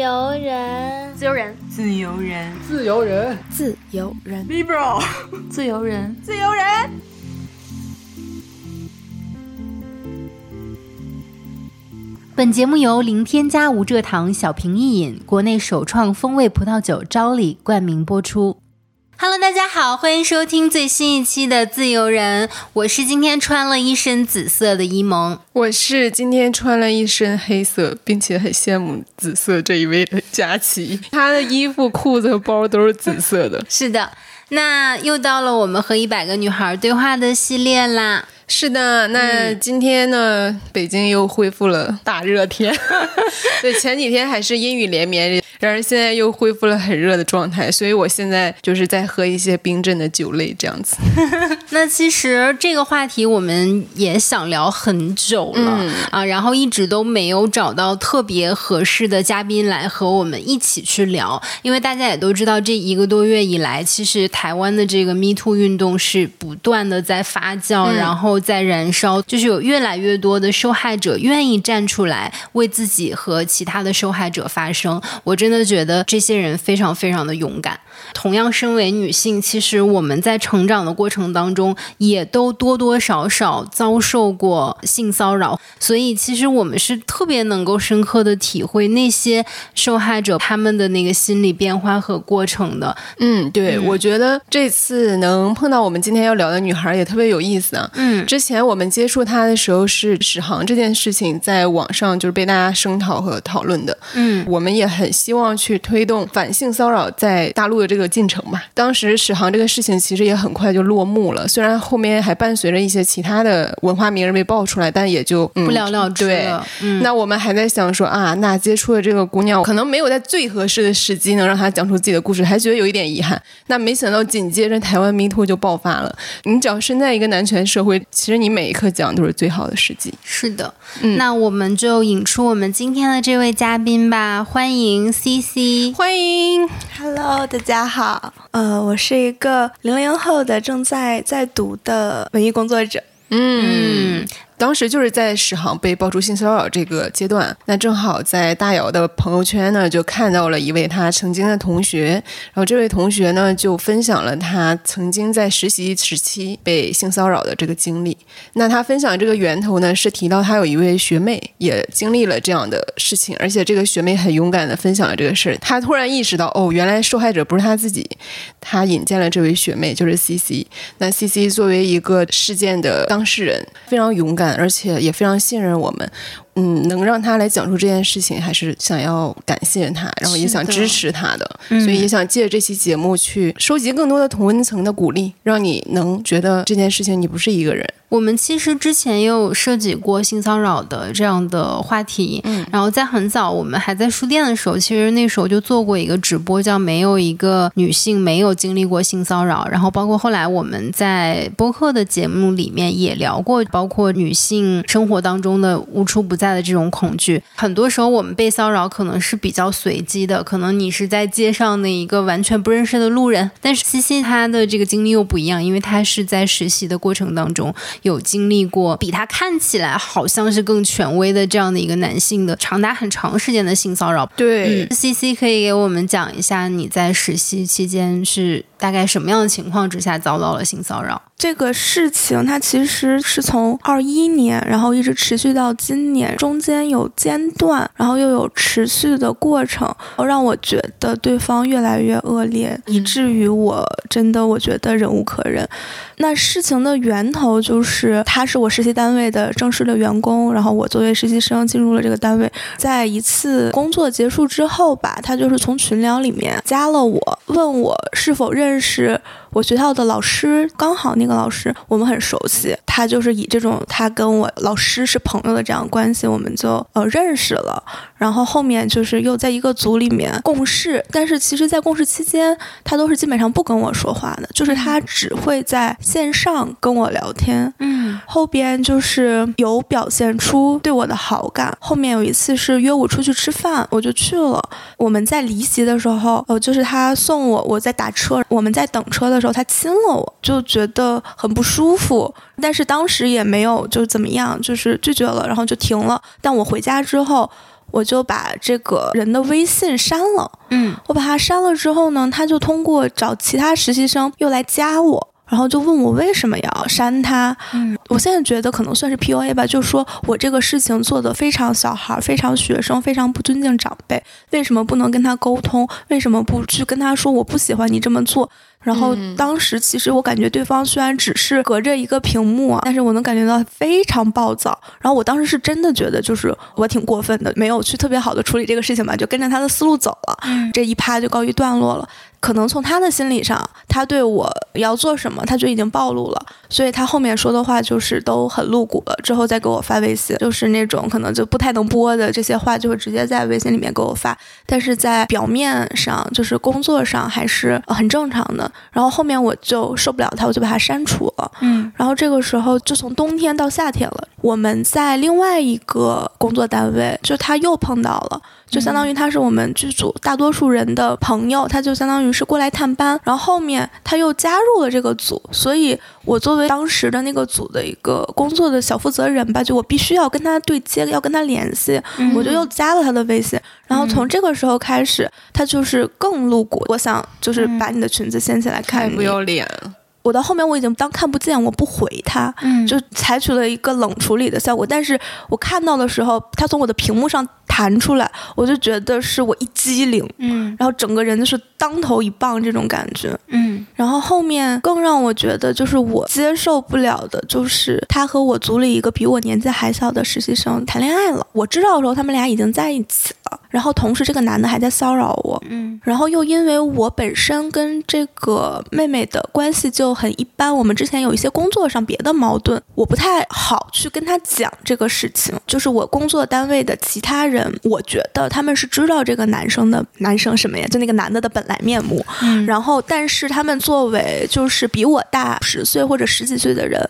由人，自由人，自由人，自由人，自由人，Libro，自由人，自由人。本节目由零添加无蔗糖小瓶一饮国内首创风味葡萄酒朝礼冠名播出。Hello，大家好，欢迎收听最新一期的自由人。我是今天穿了一身紫色的伊蒙，我是今天穿了一身黑色，并且很羡慕紫色这一位的佳琪，她的衣服、裤子和包都是紫色的。是的，那又到了我们和一百个女孩对话的系列啦。是的，那今天呢，北京又恢复了大热天。对，前几天还是阴雨连绵，然而现在又恢复了很热的状态，所以我现在就是在喝一些冰镇的酒类这样子。那其实这个话题我们也想聊很久了啊，然后一直都没有找到特别合适的嘉宾来和我们一起去聊，因为大家也都知道，这一个多月以来，其实台湾的这个 Me Too 运动是不断的在发酵，然后。在燃烧，就是有越来越多的受害者愿意站出来为自己和其他的受害者发声。我真的觉得这些人非常非常的勇敢。同样，身为女性，其实我们在成长的过程当中，也都多多少少遭受过性骚扰，所以其实我们是特别能够深刻的体会那些受害者他们的那个心理变化和过程的。嗯，对，我觉得这次能碰到我们今天要聊的女孩也特别有意思啊。嗯。之前我们接触他的时候是史航这件事情在网上就是被大家声讨和讨论的，嗯，我们也很希望去推动反性骚扰在大陆的这个进程嘛。当时史航这个事情其实也很快就落幕了，虽然后面还伴随着一些其他的文化名人被爆出来，但也就不了了之了。那我们还在想说啊，那接触的这个姑娘可能没有在最合适的时机能让她讲出自己的故事，还觉得有一点遗憾。那没想到紧接着台湾 MeToo 就爆发了，你只要身在一个男权社会。其实你每一刻讲都是最好的时机。是的，那我们就引出我们今天的这位嘉宾吧，欢迎 C C，欢迎，Hello，大家好，呃，我是一个零零后的正在在读的文艺工作者，嗯。当时就是在史航被爆出性骚扰这个阶段，那正好在大姚的朋友圈呢，就看到了一位他曾经的同学，然后这位同学呢就分享了他曾经在实习时期被性骚扰的这个经历。那他分享这个源头呢，是提到他有一位学妹也经历了这样的事情，而且这个学妹很勇敢的分享了这个事儿。他突然意识到，哦，原来受害者不是他自己，他引荐了这位学妹，就是 C C。那 C C 作为一个事件的当事人，非常勇敢。而且也非常信任我们。嗯，能让他来讲述这件事情，还是想要感谢他，然后也想支持他的，所以也想借这期节目去收集更多的同温层的鼓励，让你能觉得这件事情你不是一个人。我们其实之前也有涉及过性骚扰的这样的话题，嗯，然后在很早我们还在书店的时候，其实那时候就做过一个直播，叫“没有一个女性没有经历过性骚扰”，然后包括后来我们在播客的节目里面也聊过，包括女性生活当中的无处不在。的这种恐惧，很多时候我们被骚扰可能是比较随机的，可能你是在街上的一个完全不认识的路人，但是西西他的这个经历又不一样，因为他是在实习的过程当中有经历过比他看起来好像是更权威的这样的一个男性的长达很长时间的性骚扰。对西西可以给我们讲一下你在实习期间是大概什么样的情况之下遭到了性骚扰？这个事情它其实是从二一年，然后一直持续到今年，中间有间断，然后又有持续的过程，让我觉得对方越来越恶劣，以至于我真的我觉得忍无可忍。那事情的源头就是他是我实习单位的正式的员工，然后我作为实习生进入了这个单位，在一次工作结束之后吧，他就是从群聊里面加了我，问我是否认识。我学校的老师刚好那个老师我们很熟悉，他就是以这种他跟我老师是朋友的这样关系，我们就呃认识了。然后后面就是又在一个组里面共事，但是其实，在共事期间，他都是基本上不跟我说话的，就是他只会在线上跟我聊天。嗯，后边就是有表现出对我的好感。后面有一次是约我出去吃饭，我就去了。我们在离席的时候，呃，就是他送我，我在打车，我们在等车的。时候他亲了我，就觉得很不舒服，但是当时也没有就怎么样，就是拒绝了，然后就停了。但我回家之后。我就把这个人的微信删了。嗯，我把他删了之后呢，他就通过找其他实习生又来加我。然后就问我为什么要删他？嗯，我现在觉得可能算是 PUA 吧，就说我这个事情做的非常小孩，非常学生，非常不尊敬长辈，为什么不能跟他沟通？为什么不去跟他说我不喜欢你这么做？然后当时其实我感觉对方虽然只是隔着一个屏幕，但是我能感觉到非常暴躁。然后我当时是真的觉得就是我挺过分的，没有去特别好的处理这个事情吧，就跟着他的思路走了。这一趴就告一段落了。可能从他的心理上，他对我要做什么，他就已经暴露了，所以他后面说的话就是都很露骨了。之后再给我发微信，就是那种可能就不太能播的这些话，就会直接在微信里面给我发。但是在表面上，就是工作上还是很正常的。然后后面我就受不了他，我就把他删除了。嗯，然后这个时候就从冬天到夏天了，我们在另外一个工作单位，就他又碰到了。就相当于他是我们剧组大多数人的朋友，他就相当于是过来探班，然后后面他又加入了这个组，所以我作为当时的那个组的一个工作的小负责人吧，就我必须要跟他对接，要跟他联系，我就又加了他的微信，然后从这个时候开始，他就是更露骨，我想就是把你的裙子掀起来看，不要脸。我到后面我已经当看不见，我不回他，就采取了一个冷处理的效果。但是我看到的时候，他从我的屏幕上弹出来，我就觉得是我一激灵，嗯，然后整个人就是当头一棒这种感觉，嗯。然后后面更让我觉得就是我接受不了的，就是他和我组里一个比我年纪还小的实习生谈恋爱了。我知道的时候，他们俩已经在一起了。然后同时，这个男的还在骚扰我，嗯，然后又因为我本身跟这个妹妹的关系就很一般，我们之前有一些工作上别的矛盾，我不太好去跟他讲这个事情。就是我工作单位的其他人，我觉得他们是知道这个男生的男生什么呀？就那个男的的本来面目，嗯，然后但是他们作为就是比我大十岁或者十几岁的人。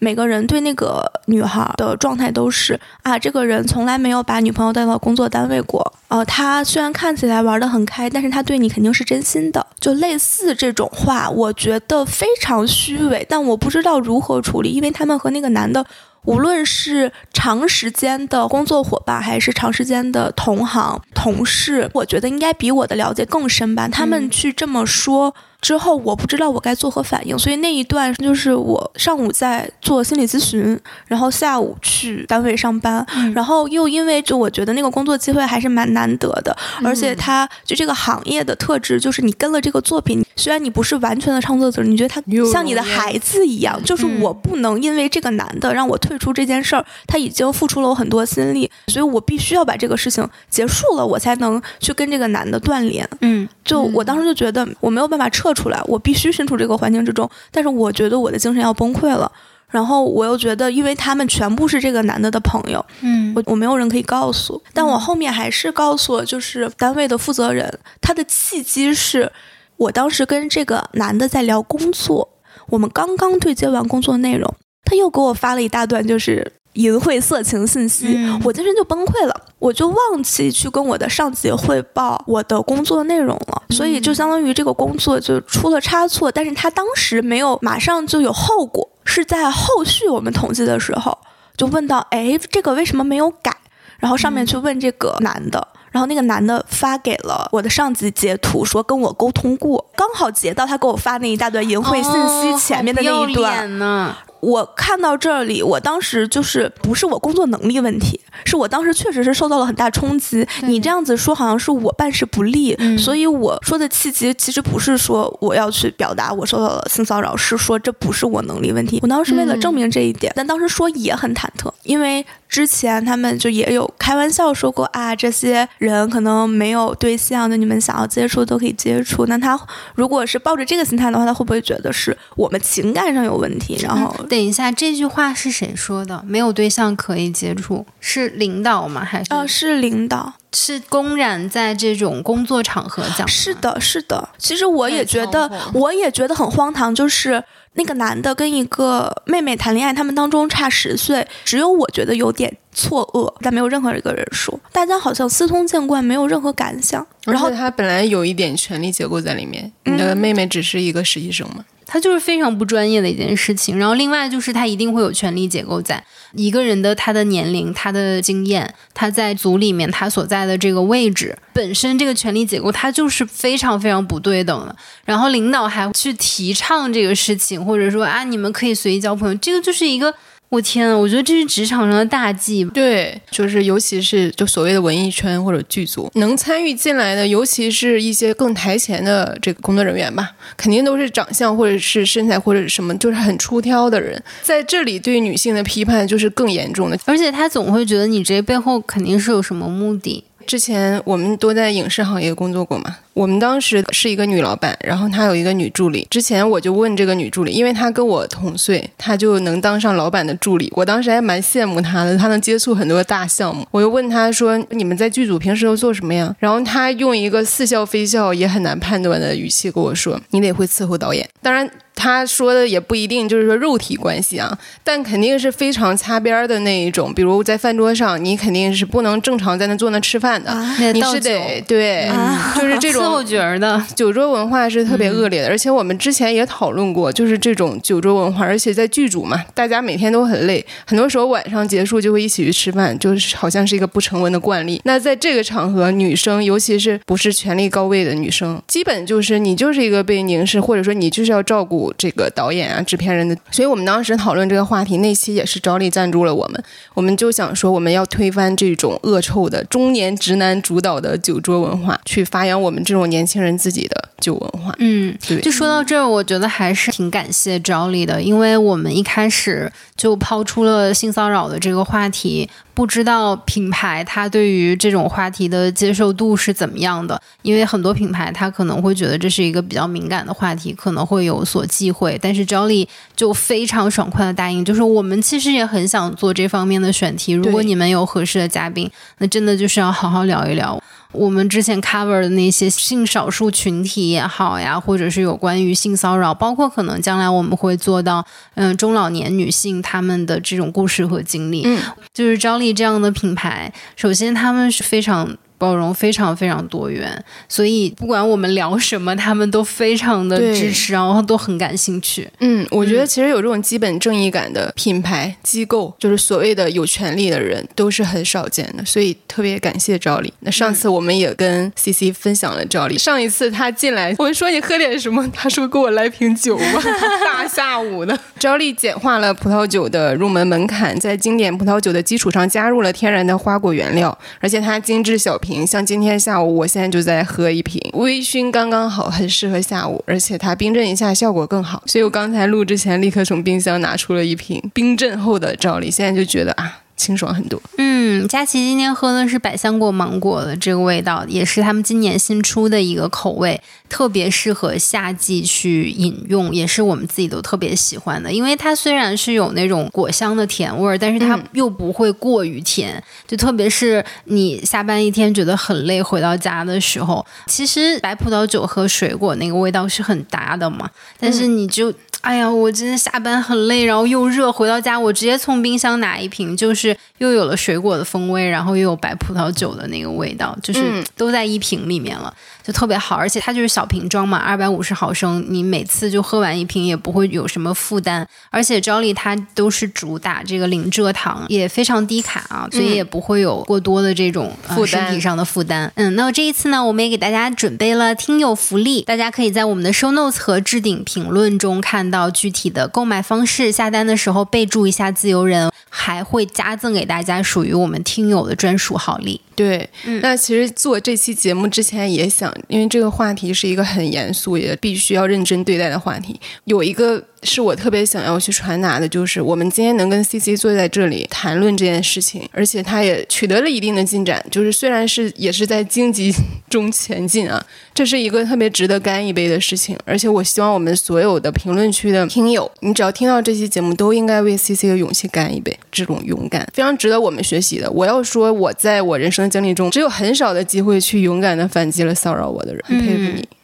每个人对那个女孩的状态都是啊，这个人从来没有把女朋友带到工作单位过。呃，他虽然看起来玩得很开，但是他对你肯定是真心的。就类似这种话，我觉得非常虚伪，但我不知道如何处理，因为他们和那个男的，无论是长时间的工作伙伴，还是长时间的同行同事，我觉得应该比我的了解更深吧。他们去这么说。之后我不知道我该作何反应，所以那一段就是我上午在做心理咨询，然后下午去单位上班，然后又因为就我觉得那个工作机会还是蛮难得的，而且他就这个行业的特质就是你跟了这个作品，虽然你不是完全的创作者，你觉得他像你的孩子一样，就是我不能因为这个男的让我退出这件事儿，他已经付出了我很多心力，所以我必须要把这个事情结束了，我才能去跟这个男的断联。嗯，就我当时就觉得我没有办法撤。出来，我必须身处这个环境之中，但是我觉得我的精神要崩溃了。然后我又觉得，因为他们全部是这个男的的朋友，嗯，我我没有人可以告诉，但我后面还是告诉了，就是单位的负责人。他的契机是我当时跟这个男的在聊工作，我们刚刚对接完工作内容，他又给我发了一大段，就是。淫秽色情信息，我精神就崩溃了，我就忘记去跟我的上级汇报我的工作内容了，所以就相当于这个工作就出了差错，但是他当时没有马上就有后果，是在后续我们统计的时候就问到，哎，这个为什么没有改？然后上面去问这个男的，然后那个男的发给了我的上级截图，说跟我沟通过，刚好截到他给我发那一大段淫秽信息前面的那一段。呢。我看到这里，我当时就是不是我工作能力问题，是我当时确实是受到了很大冲击。你这样子说，好像是我办事不力，所以我说的契机其实不是说我要去表达我受到了性骚扰，是说这不是我能力问题。我当时为了证明这一点，但当时说也很忐忑，因为之前他们就也有开玩笑说过啊，这些人可能没有对象的，你们想要接触都可以接触。那他如果是抱着这个心态的话，他会不会觉得是我们情感上有问题？然后。等一下，这句话是谁说的？没有对象可以接触，是领导吗？还是？呃，是领导，是公然在这种工作场合讲。是的，是的。其实我也觉得，我也觉得很荒唐，就是那个男的跟一个妹妹谈恋爱，他们当中差十岁，只有我觉得有点错愕，但没有任何一个人说，大家好像司空见惯，没有任何感想。然后他本来有一点权力结构在里面，你的妹妹只是一个实习生嘛。他就是非常不专业的一件事情。然后另外就是他一定会有权力结构在一个人的他的年龄、他的经验、他在组里面他所在的这个位置本身这个权力结构它就是非常非常不对等的。然后领导还去提倡这个事情，或者说啊你们可以随意交朋友，这个就是一个。我天啊！我觉得这是职场上的大忌。对，就是尤其是就所谓的文艺圈或者剧组能参与进来的，尤其是一些更台前的这个工作人员吧，肯定都是长相或者是身材或者什么就是很出挑的人。在这里对女性的批判就是更严重的，而且他总会觉得你这背后肯定是有什么目的。之前我们都在影视行业工作过嘛。我们当时是一个女老板，然后她有一个女助理。之前我就问这个女助理，因为她跟我同岁，她就能当上老板的助理。我当时还蛮羡慕她的，她能接触很多大项目。我就问她说：“你们在剧组平时都做什么呀？”然后她用一个似笑非笑也很难判断的语气跟我说：“你得会伺候导演。”当然，她说的也不一定就是说肉体关系啊，但肯定是非常擦边的那一种。比如在饭桌上，你肯定是不能正常在那坐那吃饭的，你是得对，就是这种。我觉得酒桌文化是特别恶劣的，而且我们之前也讨论过，就是这种酒桌文化，而且在剧组嘛，大家每天都很累，很多时候晚上结束就会一起去吃饭，就是好像是一个不成文的惯例。那在这个场合，女生尤其是不是权力高位的女生，基本就是你就是一个被凝视，或者说你就是要照顾这个导演啊、制片人的。所以我们当时讨论这个话题那期也是招力赞助了我们，我们就想说我们要推翻这种恶臭的中年直男主导的酒桌文化，去发扬我们这。种年轻人自己的酒文化，嗯，对。就说到这儿，我觉得还是挺感谢赵丽的，因为我们一开始就抛出了性骚扰的这个话题，不知道品牌它对于这种话题的接受度是怎么样的。因为很多品牌它可能会觉得这是一个比较敏感的话题，可能会有所忌讳。但是赵丽就非常爽快的答应，就是我们其实也很想做这方面的选题。如果你们有合适的嘉宾，那真的就是要好好聊一聊。我们之前 cover 的那些性少数群体也好呀，或者是有关于性骚扰，包括可能将来我们会做到，嗯，中老年女性她们的这种故事和经历，嗯，就是张丽这样的品牌，首先他们是非常。包容非常非常多元，所以不管我们聊什么，他们都非常的支持，然后都很感兴趣。嗯，我觉得其实有这种基本正义感的品牌机构，就是所谓的有权利的人，都是很少见的，所以特别感谢赵丽。那上次我们也跟 C C 分享了赵丽，上一次他进来，我们说你喝点什么，他说给我来瓶酒吧，大下午的。赵丽简化了葡萄酒的入门门槛，在经典葡萄酒的基础上加入了天然的花果原料，而且它精致小。瓶像今天下午，我现在就在喝一瓶，微醺刚刚好，很适合下午，而且它冰镇一下效果更好，所以我刚才录之前立刻从冰箱拿出了一瓶冰镇后的赵丽，现在就觉得啊。清爽很多。嗯，佳琪今天喝的是百香果芒果的这个味道，也是他们今年新出的一个口味，特别适合夏季去饮用，也是我们自己都特别喜欢的。因为它虽然是有那种果香的甜味儿，但是它又不会过于甜。就特别是你下班一天觉得很累，回到家的时候，其实白葡萄酒和水果那个味道是很搭的嘛。但是你就。哎呀，我今天下班很累，然后又热，回到家我直接从冰箱拿一瓶，就是又有了水果的风味，然后又有白葡萄酒的那个味道，就是都在一瓶里面了。就特别好，而且它就是小瓶装嘛，二百五十毫升，你每次就喝完一瓶也不会有什么负担。而且 Jolly 它都是主打这个零蔗糖，也非常低卡啊，所以也不会有过多的这种负身体上的负担。嗯，那这一次呢，我们也给大家准备了听友福利，大家可以在我们的 Show Notes 和置顶评论中看到具体的购买方式，下单的时候备注一下自由人，还会加赠给大家属于我们听友的专属好礼。对，那其实做这期节目之前也想，因为这个话题是一个很严肃，也必须要认真对待的话题，有一个。是我特别想要去传达的，就是我们今天能跟 C C 坐在这里谈论这件事情，而且他也取得了一定的进展，就是虽然是也是在荆棘 中前进啊，这是一个特别值得干一杯的事情。而且我希望我们所有的评论区的听友，你只要听到这期节目，都应该为 C C 的勇气干一杯，这种勇敢非常值得我们学习的。我要说，我在我人生经历中，只有很少的机会去勇敢的反击了骚扰我的人，很佩服你。嗯，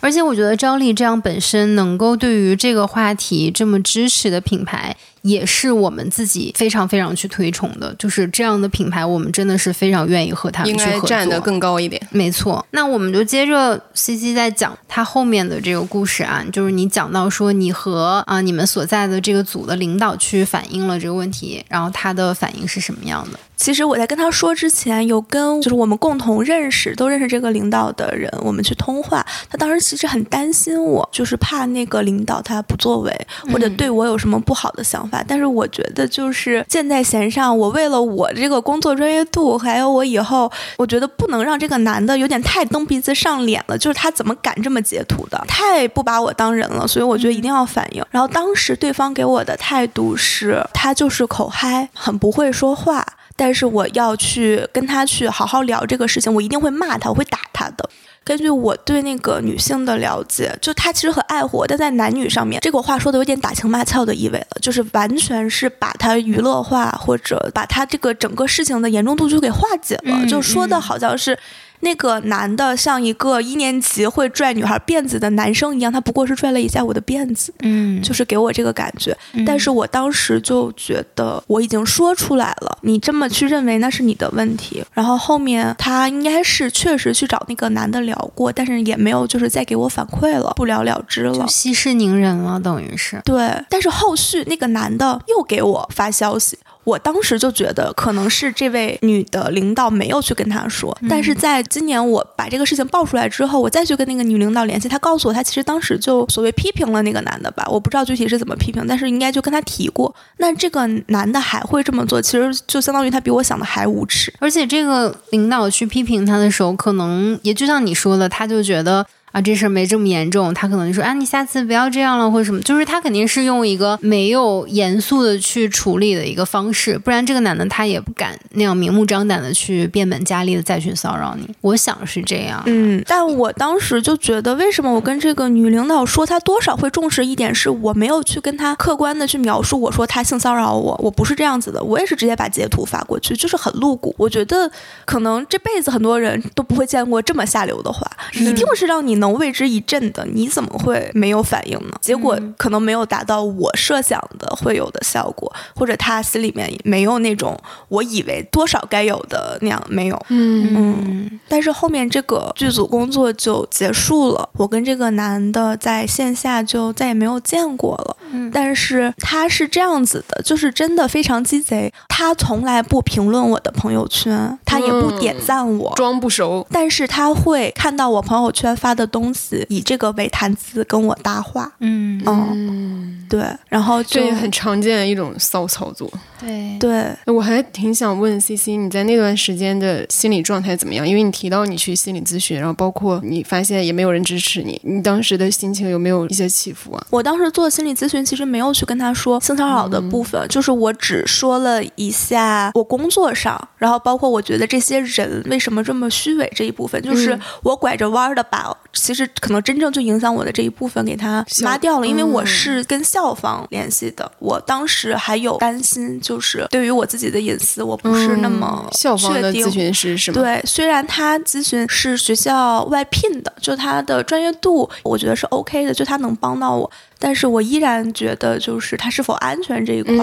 而且我觉得张丽这样本身能够对于这个话题这么支持的品牌。也是我们自己非常非常去推崇的，就是这样的品牌，我们真的是非常愿意和他们去合作，站得更高一点。没错，那我们就接着 C C 在讲他后面的这个故事啊，就是你讲到说你和啊你们所在的这个组的领导去反映了这个问题，然后他的反应是什么样的？其实我在跟他说之前，有跟就是我们共同认识、都认识这个领导的人，我们去通话。他当时其实很担心我，就是怕那个领导他不作为，或者对我有什么不好的想法。但是我觉得就是箭在弦上，我为了我这个工作专业度，还有我以后，我觉得不能让这个男的有点太蹬鼻子上脸了。就是他怎么敢这么截图的，太不把我当人了。所以我觉得一定要反应。然后当时对方给我的态度是，他就是口嗨，很不会说话。但是我要去跟他去好好聊这个事情，我一定会骂他，我会打他的。根据我对那个女性的了解，就她其实很爱护我，但在男女上面，这个话说的有点打情骂俏的意味了，就是完全是把他娱乐化，或者把他这个整个事情的严重度就给化解了，就说的好像是。那个男的像一个一年级会拽女孩辫子的男生一样，他不过是拽了一下我的辫子，嗯，就是给我这个感觉。但是我当时就觉得我已经说出来了，你这么去认为那是你的问题。然后后面他应该是确实去找那个男的聊过，但是也没有就是再给我反馈了，不了了之了，就息事宁人了，等于是。对，但是后续那个男的又给我发消息。我当时就觉得可能是这位女的领导没有去跟他说，但是在今年我把这个事情爆出来之后，我再去跟那个女领导联系，她告诉我，她其实当时就所谓批评了那个男的吧，我不知道具体是怎么批评，但是应该就跟他提过。那这个男的还会这么做，其实就相当于他比我想的还无耻。而且这个领导去批评他的时候，可能也就像你说的，他就觉得。啊，这事儿没这么严重，他可能就说啊，你下次不要这样了，或者什么，就是他肯定是用一个没有严肃的去处理的一个方式，不然这个男的他也不敢那样明目张胆的去变本加厉的再去骚扰你。我想是这样，嗯，但我当时就觉得，为什么我跟这个女领导说，她多少会重视一点，是我没有去跟她客观的去描述，我说她性骚扰我，我不是这样子的，我也是直接把截图发过去，就是很露骨。我觉得可能这辈子很多人都不会见过这么下流的话，一定是让你。能为之一振的，你怎么会没有反应呢？结果可能没有达到我设想的会有的效果，或者他心里面没有那种我以为多少该有的那样，没有。嗯嗯。但是后面这个剧组工作就结束了，我跟这个男的在线下就再也没有见过了。嗯。但是他是这样子的，就是真的非常鸡贼，他从来不评论我的朋友圈，他也不点赞我，装不熟。但是他会看到我朋友圈发的。东西以这个为谈资跟我搭话，嗯嗯，对，然后这也很常见的一种骚操作，对对。我还挺想问 C C，你在那段时间的心理状态怎么样？因为你提到你去心理咨询，然后包括你发现也没有人支持你，你当时的心情有没有一些起伏啊？我当时做心理咨询，其实没有去跟他说性骚扰的部分，就是我只说了一下我工作上，然后包括我觉得这些人为什么这么虚伪这一部分，就是我拐着弯的把。其实可能真正最影响我的这一部分给他抹掉了，因为我是跟校方联系的，我当时还有担心，就是对于我自己的隐私，我不是那么校方的咨询师是吗？对，虽然他咨询是学校外聘的，就他的专业度，我觉得是 OK 的，就他能帮到我。但是我依然觉得，就是他是否安全这一块，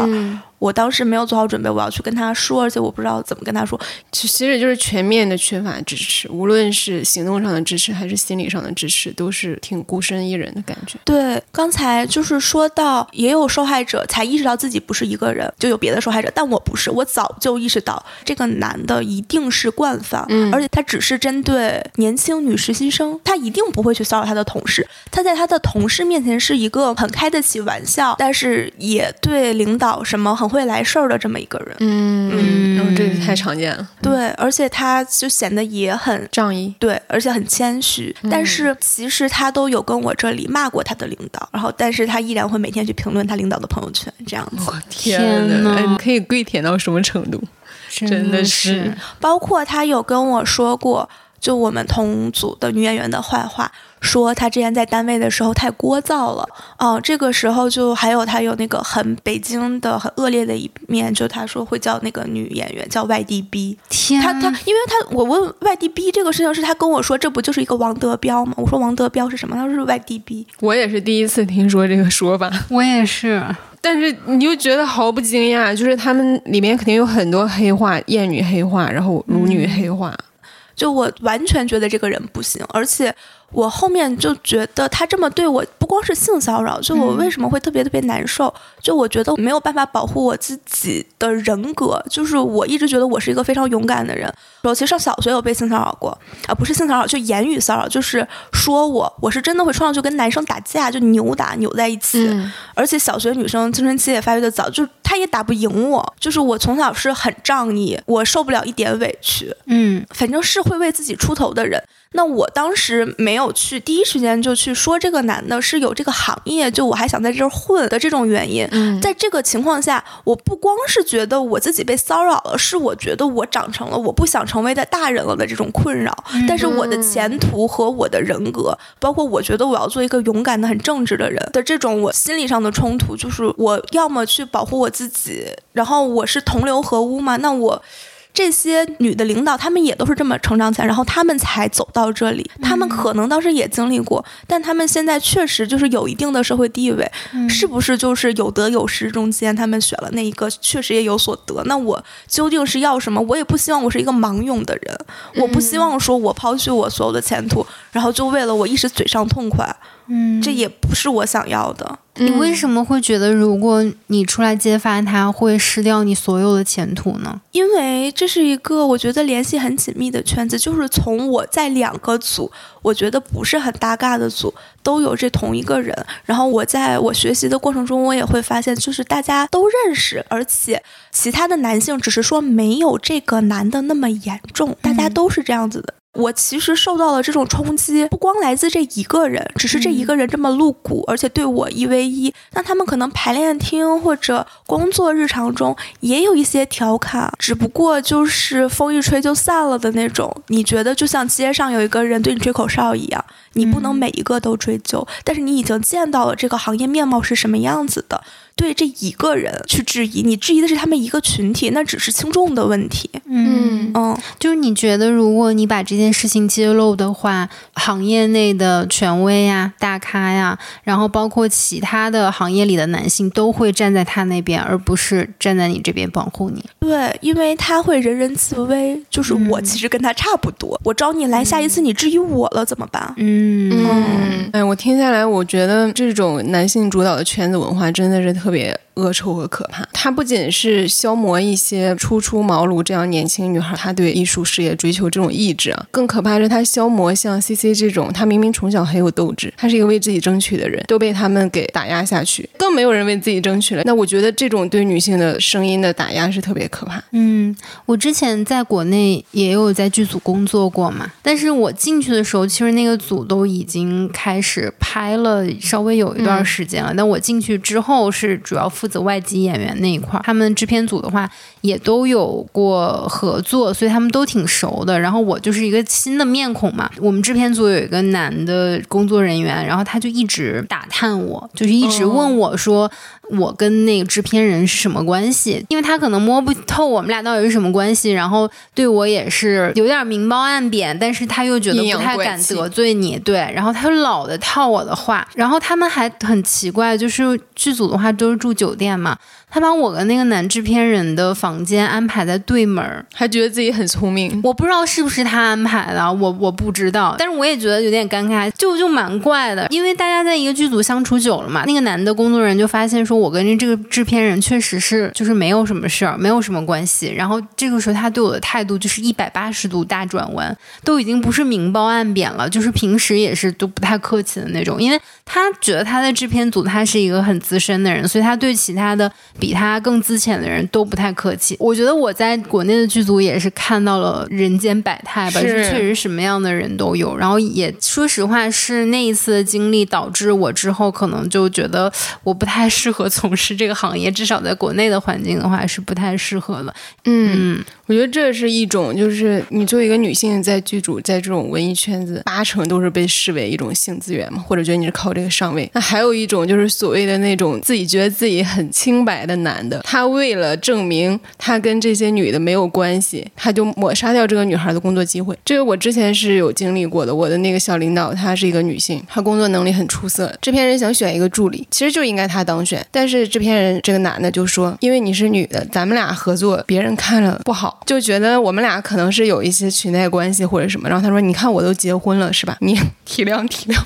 我当时没有做好准备，我要去跟他说，而且我不知道怎么跟他说。其实就是全面的缺乏支持，无论是行动上的支持还是心理上的支持，都是挺孤身一人的感觉。对，刚才就是说到，也有受害者才意识到自己不是一个人，就有别的受害者，但我不是，我早就意识到这个男的一定是惯犯，而且他只是针对年轻女实习生，他一定不会去骚扰他的同事，他在他的同事面前是一个。很开得起玩笑，但是也对领导什么很会来事儿的这么一个人，嗯嗯，这太常见了。对，而且他就显得也很仗义，对，而且很谦虚。但是其实他都有跟我这里骂过他的领导，然后但是他依然会每天去评论他领导的朋友圈，这样子。天哪，你可以跪舔到什么程度？真的是，包括他有跟我说过。就我们同组的女演员的坏话。说她之前在单位的时候太聒噪了，哦，这个时候就还有她有那个很北京的很恶劣的一面，就她说会叫那个女演员叫外地逼，天，她她，因为她我问外地逼这个事情是她跟我说这不就是一个王德彪吗？我说王德彪是什么？她说是外地逼，我也是第一次听说这个说法，我也是，但是你就觉得毫不惊讶，就是他们里面肯定有很多黑话，艳女黑话，然后辱女黑话，就我完全觉得这个人不行，而且。我后面就觉得他这么对我，不光是性骚扰，就我为什么会特别特别难受？就我觉得没有办法保护我自己的人格，就是我一直觉得我是一个非常勇敢的人。我其实上小学有被性骚扰过，啊，不是性骚扰，就言语骚扰，就是说我，我是真的会冲上去跟男生打架，就扭打扭在一起。而且小学女生青春期也发育的早，就他也打不赢我。就是我从小是很仗义，我受不了一点委屈。嗯，反正是会为自己出头的人。那我当时没有去第一时间就去说这个男的是有这个行业，就我还想在这儿混的这种原因。在这个情况下，我不光是觉得我自己被骚扰了，是我觉得我长成了我不想成为的大人了的这种困扰。但是我的前途和我的人格，包括我觉得我要做一个勇敢的、很正直的人的这种我心理上的冲突，就是我要么去保护我自己，然后我是同流合污嘛？那我。这些女的领导，她们也都是这么成长起来，然后她们才走到这里。她们可能当时也经历过，但她们现在确实就是有一定的社会地位，是不是就是有得有失中间，她们选了那一个，确实也有所得。那我究竟是要什么？我也不希望我是一个盲勇的人，我不希望说我抛弃我所有的前途，然后就为了我一时嘴上痛快。嗯，这也不是我想要的。你为什么会觉得，如果你出来揭发他，会失掉你所有的前途呢？因为这是一个我觉得联系很紧密的圈子，就是从我在两个组，我觉得不是很搭嘎的组，都有这同一个人。然后我在我学习的过程中，我也会发现，就是大家都认识，而且其他的男性只是说没有这个男的那么严重，大家都是这样子的。我其实受到了这种冲击，不光来自这一个人，只是这一个人这么露骨，而且对我一 v 一。那他们可能排练厅或者工作日常中也有一些调侃，只不过就是风一吹就散了的那种。你觉得就像街上有一个人对你吹口哨一样，你不能每一个都追究，但是你已经见到了这个行业面貌是什么样子的。对这一个人去质疑，你质疑的是他们一个群体，那只是轻重的问题。嗯嗯，就是你觉得，如果你把这件事情揭露的话，行业内的权威呀、大咖呀，然后包括其他的行业里的男性，都会站在他那边，而不是站在你这边保护你。对，因为他会人人自危，就是我其实跟他差不多，我招你来，下一次你质疑我了怎么办？嗯嗯，哎，我听下来，我觉得这种男性主导的圈子文化真的是特。特别恶臭和可怕，它不仅是消磨一些初出茅庐这样年轻女孩，她对艺术事业追求这种意志啊，更可怕是她消磨像 C C 这种，她明明从小很有斗志，她是一个为自己争取的人，都被他们给打压下去，更没有人为自己争取了。那我觉得这种对女性的声音的打压是特别可怕。嗯，我之前在国内也有在剧组工作过嘛，但是我进去的时候，其实那个组都已经开始拍了，稍微有一段时间了。那我进去之后是。主要负责外籍演员那一块儿，他们制片组的话也都有过合作，所以他们都挺熟的。然后我就是一个新的面孔嘛。我们制片组有一个男的工作人员，然后他就一直打探我，就是一直问我说。我跟那个制片人是什么关系？因为他可能摸不透我们俩到底是什么关系，然后对我也是有点明褒暗贬，但是他又觉得不太敢得罪你，对，然后他就老的套我的话，然后他们还很奇怪，就是剧组的话都是住酒店嘛。他把我跟那个男制片人的房间安排在对门儿，还觉得自己很聪明。我不知道是不是他安排的，我我不知道。但是我也觉得有点尴尬，就就蛮怪的。因为大家在一个剧组相处久了嘛，那个男的工作人员就发现说，我跟这个制片人确实是就是没有什么事儿，没有什么关系。然后这个时候他对我的态度就是一百八十度大转弯，都已经不是明褒暗贬了，就是平时也是都不太客气的那种。因为他觉得他在制片组他是一个很资深的人，所以他对其他的。比他更资浅的人都不太客气。我觉得我在国内的剧组也是看到了人间百态吧，是确实什么样的人都有。然后也说实话，是那一次的经历导致我之后可能就觉得我不太适合从事这个行业，至少在国内的环境的话是不太适合的。嗯，我觉得这是一种，就是你作为一个女性在剧组，在这种文艺圈子，八成都是被视为一种性资源嘛，或者觉得你是靠这个上位。那还有一种就是所谓的那种自己觉得自己很清白的男的，他为了证明他跟这些女的没有关系，他就抹杀掉这个女孩的工作机会。这个我之前是有经历过的。我的那个小领导，她是一个女性，她工作能力很出色。制片人想选一个助理，其实就应该她当选，但是制片人这个男的就说，因为你是女的，咱们俩合作，别人看了不好，就觉得我们俩可能是有一些裙带关系或者什么。然后他说，你看我都结婚了是吧？你 体谅体谅。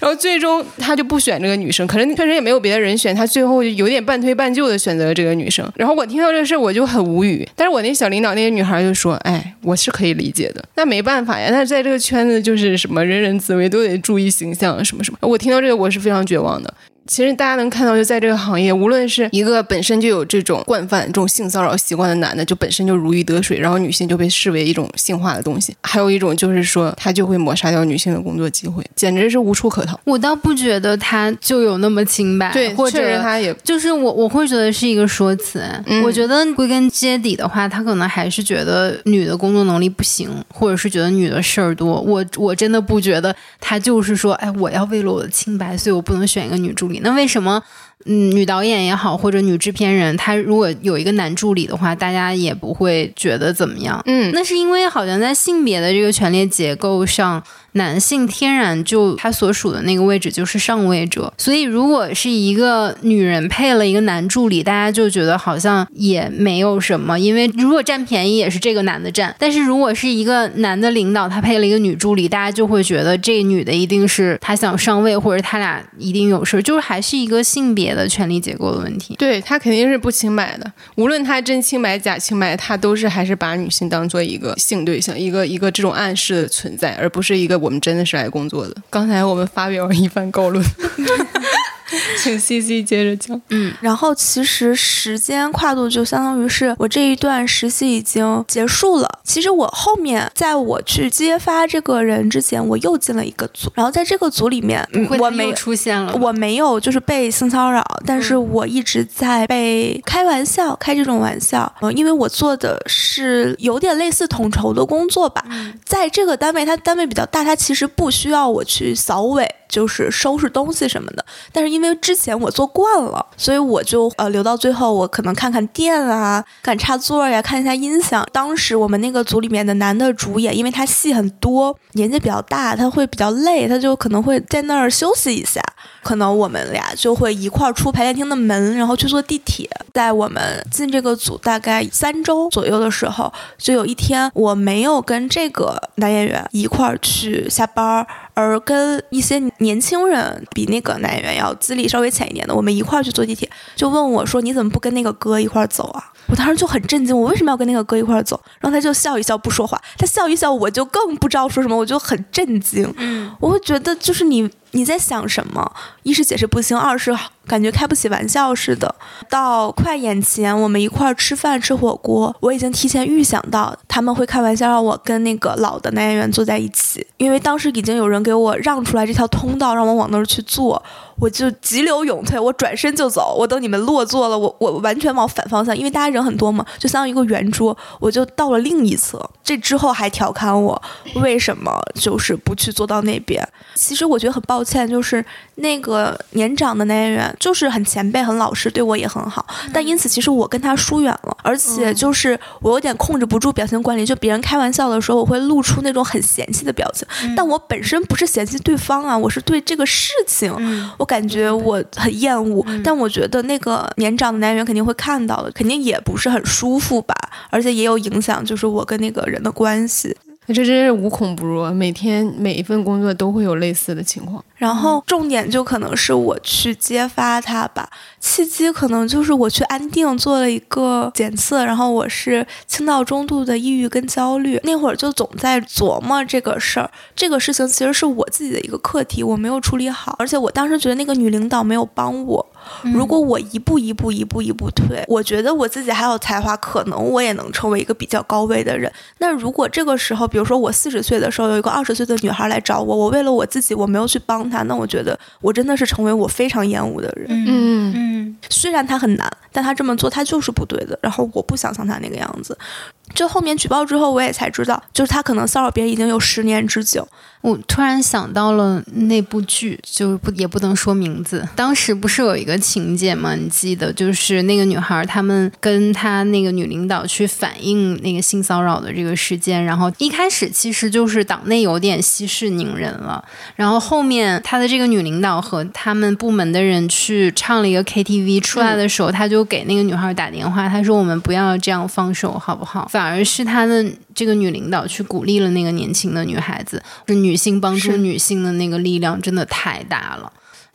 然后最终他就不选这个女生，可是确实也没有别的人选，他最后就有点半推半就的选择这个女生。然后我听到这个事我就很无语，但是我那小领导那个女孩就说：“哎，我是可以理解的，那没办法呀，那在这个圈子就是什么人人自危，都得注意形象什么什么。”我听到这个我是非常绝望的。其实大家能看到，就在这个行业，无论是一个本身就有这种惯犯、这种性骚扰习惯的男的，就本身就如鱼得水，然后女性就被视为一种性化的东西；还有一种就是说，他就会抹杀掉女性的工作机会，简直是无处可逃。我倒不觉得他就有那么清白，对，或者他也就是我我会觉得是一个说辞。嗯我觉得归根结底的话，他可能还是觉得女的工作能力不行，或者是觉得女的事儿多。我我真的不觉得他就是说，哎，我要为了我的清白，所以我不能选一个女助理。那为什么？嗯，女导演也好，或者女制片人，她如果有一个男助理的话，大家也不会觉得怎么样。嗯，那是因为好像在性别的这个权力结构上，男性天然就他所属的那个位置就是上位者，所以如果是一个女人配了一个男助理，大家就觉得好像也没有什么，因为如果占便宜也是这个男的占，但是如果是一个男的领导他配了一个女助理，大家就会觉得这女的一定是他想上位，或者他俩一定有事儿，就是还是一个性别的权力结构的问题。对他肯定是不清白的，无论他真清白假清白，他都是还是把女性当做一个性对象，一个一个这种暗示的存在，而不是一个我们真的是来工作的。刚才我们发表了一番高论，请 C C 接着讲。嗯然后其实时间跨度就相当于是我这一段实习已经结束了。其实我后面在我去揭发这个人之前，我又进了一个组，然后在这个组里面，我没出现了，我没有就是被性骚扰，但是我一直在被开玩笑，开这种玩笑。嗯，因为我做的是有点类似统筹的工作吧，在这个单位，它单位比较大，它其实不需要我去扫尾。就是收拾东西什么的，但是因为之前我做惯了，所以我就呃留到最后，我可能看看电啊，看插座呀，看一下音响。当时我们那个组里面的男的主演，因为他戏很多，年纪比较大，他会比较累，他就可能会在那儿休息一下。可能我们俩就会一块儿出排练厅的门，然后去坐地铁。在我们进这个组大概三周左右的时候，就有一天我没有跟这个男演员一块儿去下班儿，而跟一些年轻人比那个男演员要资历稍微浅一点的，我们一块儿去坐地铁，就问我说：“你怎么不跟那个哥一块儿走啊？”我当时就很震惊，我为什么要跟那个哥一块儿走？然后他就笑一笑不说话，他笑一笑，我就更不知道说什么，我就很震惊。嗯，我会觉得就是你你在想什么？一是解释不清，二是感觉开不起玩笑似的。到快眼前，我们一块儿吃饭吃火锅，我已经提前预想到他们会开玩笑让我跟那个老的男演员坐在一起，因为当时已经有人给我让出来这条通道，让我往那儿去坐，我就急流勇退，我转身就走。我等你们落座了，我我完全往反方向，因为大家人很多嘛，就相当于一个圆桌，我就到了另一侧。这之后还调侃我为什么就是不去坐到那边。其实我觉得很抱歉，就是那个年长的男演员就是很前辈、很老实，对我也很好，但因此其实我跟他疏远了，而且就是我有点控制不住表情管理，就别人开玩笑的时候，我会露出那种很嫌弃的表情，但我本身不是嫌弃对方啊，我是对这个事情，嗯我感觉我很厌恶，但我觉得那个年长的男演员肯定会看到的，肯定也不是很舒服吧，而且也有影响，就是我跟那个人的关系。这真是无孔不入，每天每一份工作都会有类似的情况。然后重点就可能是我去揭发他吧，契机可能就是我去安定做了一个检测，然后我是轻到中度的抑郁跟焦虑，那会儿就总在琢磨这个事儿。这个事情其实是我自己的一个课题，我没有处理好，而且我当时觉得那个女领导没有帮我。如果我一步一步一步一步退，我觉得我自己还有才华，可能我也能成为一个比较高位的人。那如果这个时候，比如说我四十岁的时候，有一个二十岁的女孩来找我，我为了我自己，我没有去帮她，那我觉得我真的是成为我非常厌恶的人。嗯嗯，虽然她很难，但她这么做她就是不对的。然后我不想像她那个样子。就后面举报之后，我也才知道，就是他可能骚扰别人已经有十年之久。我突然想到了那部剧，就不也不能说名字。当时不是有一个情节吗？你记得，就是那个女孩，他们跟她那个女领导去反映那个性骚扰的这个事件，然后一开始其实就是党内有点息事宁人了，然后后面他的这个女领导和他们部门的人去唱了一个 KTV，出来的时候，他就给那个女孩打电话，他说：“我们不要这样放手，好不好？”反而是他的这个女领导去鼓励了那个年轻的女孩子，是女性帮助女性的那个力量真的太大了。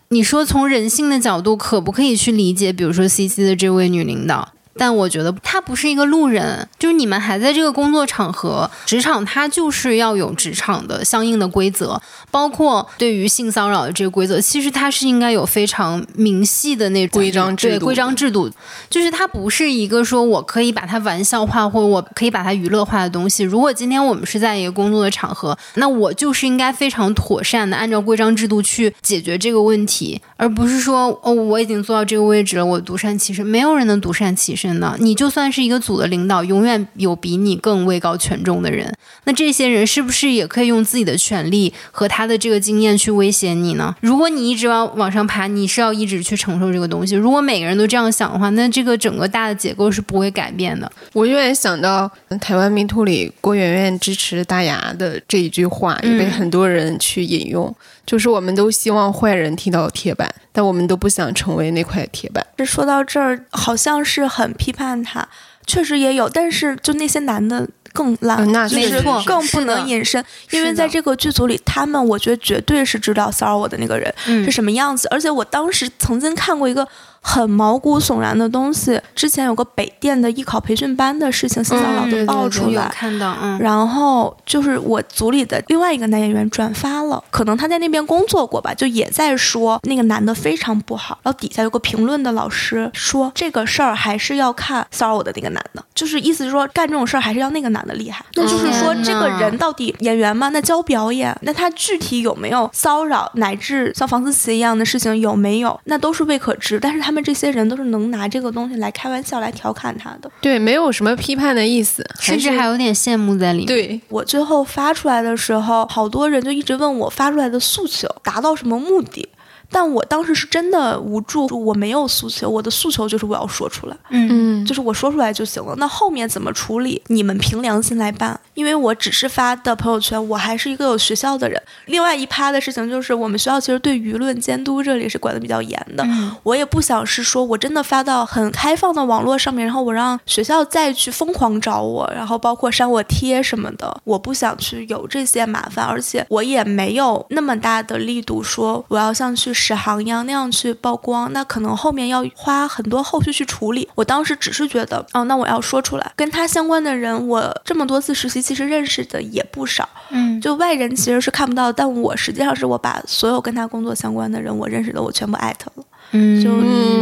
你说从人性的角度，可不可以去理解？比如说 C C 的这位女领导。但我觉得他不是一个路人，就是你们还在这个工作场合，职场它就是要有职场的相应的规则，包括对于性骚扰的这个规则，其实它是应该有非常明细的那种规章制度。规章制度就是它不是一个说我可以把它玩笑化或者我可以把它娱乐化的东西。如果今天我们是在一个工作的场合，那我就是应该非常妥善的按照规章制度去解决这个问题，而不是说哦我已经做到这个位置了，我独善其身，没有人能独善其身。你就算是一个组的领导，永远有比你更位高权重的人。那这些人是不是也可以用自己的权利和他的这个经验去威胁你呢？如果你一直往往上爬，你是要一直去承受这个东西。如果每个人都这样想的话，那这个整个大的结构是不会改变的。我永远想到台湾迷途里郭媛媛支持大牙的这一句话，也被很多人去引用，就是我们都希望坏人踢到铁板。但我们都不想成为那块铁板。这说到这儿，好像是很批判他，确实也有。但是就那些男的更烂，那就是更不能隐身，因为在这个剧组里，他们我觉得绝对是知道骚扰我的那个人是什么样子。而且我当时曾经看过一个。很毛骨悚然的东西。之前有个北电的艺考培训班的事情，新小老都爆出来，看到，嗯。然后就是我组里的另外一个男演员转发了，可能他在那边工作过吧，就也在说那个男的非常不好。然后底下有个评论的老师说，这个事儿还是要看骚扰我的那个男的，就是意思是说干这种事儿还是要那个男的厉害。那就是说这个人到底演员吗？那教表演，那他具体有没有骚扰乃至像房思琪一样的事情有没有？那都是未可知。但是他。他们这些人都是能拿这个东西来开玩笑、来调侃他的，对，没有什么批判的意思，甚至还有点羡慕在里面。对我最后发出来的时候，好多人就一直问我发出来的诉求达到什么目的。但我当时是真的无助，我没有诉求，我的诉求就是我要说出来，嗯，就是我说出来就行了。那后面怎么处理，你们凭良心来办，因为我只是发的朋友圈，我还是一个有学校的人。另外一趴的事情就是，我们学校其实对舆论监督这里是管的比较严的，我也不想是说我真的发到很开放的网络上面，然后我让学校再去疯狂找我，然后包括删我贴什么的，我不想去有这些麻烦，而且我也没有那么大的力度说我要像去。史航一样那样去曝光，那可能后面要花很多后续去处理。我当时只是觉得，哦，那我要说出来，跟他相关的人，我这么多次实习，其实认识的也不少。嗯，就外人其实是看不到，但我实际上是我把所有跟他工作相关的人，我认识的，我全部艾特了。嗯，就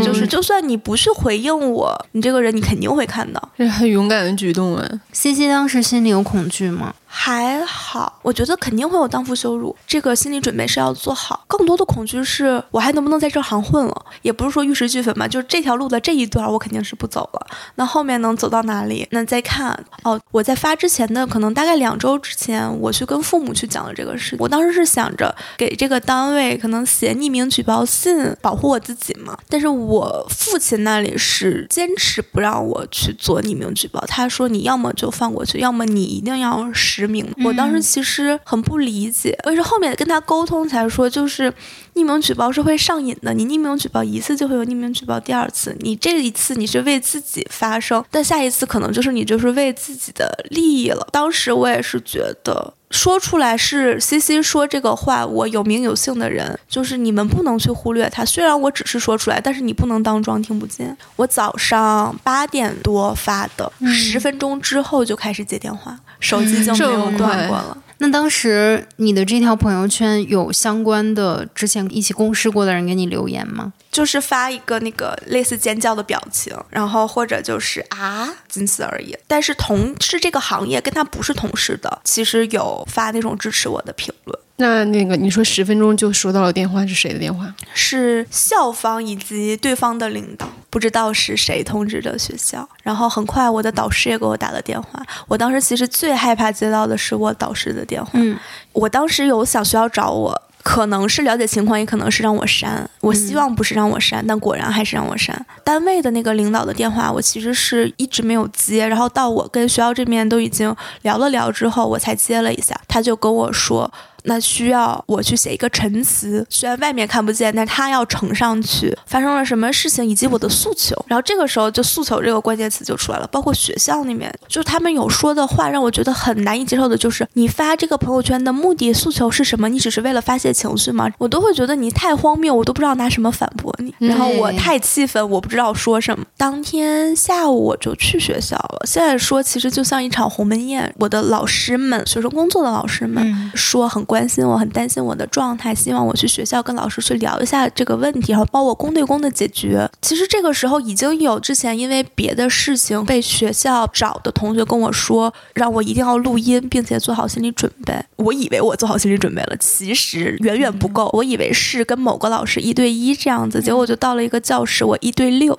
就是，就算你不去回应我，你这个人你肯定会看到。这 很勇敢的举动啊！C C 当时心里有恐惧吗？还好，我觉得肯定会有荡妇羞辱，这个心理准备是要做好。更多的恐惧是我还能不能在这行混了？也不是说玉石俱焚嘛，就是这条路的这一段我肯定是不走了。那后面能走到哪里？那再看。哦，我在发之前的可能大概两周之前，我去跟父母去讲了这个事。我当时是想着给这个单位可能写匿名举报信，保护我自己嘛。但是我父亲那里是坚持不让我去做匿名举报，他说你要么就放过去，要么你一定要实。我当时其实很不理解，但是后面跟他沟通才说，就是匿名举报是会上瘾的。你匿名举报一次就会有匿名举报第二次，你这一次你是为自己发声，但下一次可能就是你就是为自己的利益了。当时我也是觉得。说出来是 C C 说这个话，我有名有姓的人，就是你们不能去忽略他。虽然我只是说出来，但是你不能当装听不见。我早上八点多发的，十分钟之后就开始接电话，手机就没有断过了。那当时你的这条朋友圈有相关的之前一起共事过的人给你留言吗？就是发一个那个类似尖叫的表情，然后或者就是啊，仅此而已。但是同事这个行业跟他不是同事的，其实有发那种支持我的评论。那那个你说十分钟就收到了电话是谁的电话？是校方以及对方的领导，不知道是谁通知的学校。然后很快我的导师也给我打了电话。我当时其实最害怕接到的是我导师的电话。嗯，我当时有想学校找我，可能是了解情况，也可能是让我删。我希望不是让我删，但果然还是让我删。单位的那个领导的电话，我其实是一直没有接。然后到我跟学校这边都已经聊了聊之后，我才接了一下。他就跟我说。那需要我去写一个陈词，虽然外面看不见，但他要呈上去发生了什么事情以及我的诉求。然后这个时候就诉求这个关键词就出来了，包括学校里面，就是他们有说的话让我觉得很难以接受的，就是你发这个朋友圈的目的诉求是什么？你只是为了发泄情绪吗？我都会觉得你太荒谬，我都不知道拿什么反驳你。然后我太气愤，我不知道说什么。当天下午我就去学校了。现在说其实就像一场鸿门宴，我的老师们，学生工作的老师们说很关。关心我很担心我的状态，希望我去学校跟老师去聊一下这个问题，然后帮我公对公的解决。其实这个时候已经有之前因为别的事情被学校找的同学跟我说，让我一定要录音，并且做好心理准备。我以为我做好心理准备了，其实远远不够。我以为是跟某个老师一对一这样子，结果就到了一个教室，我一对六。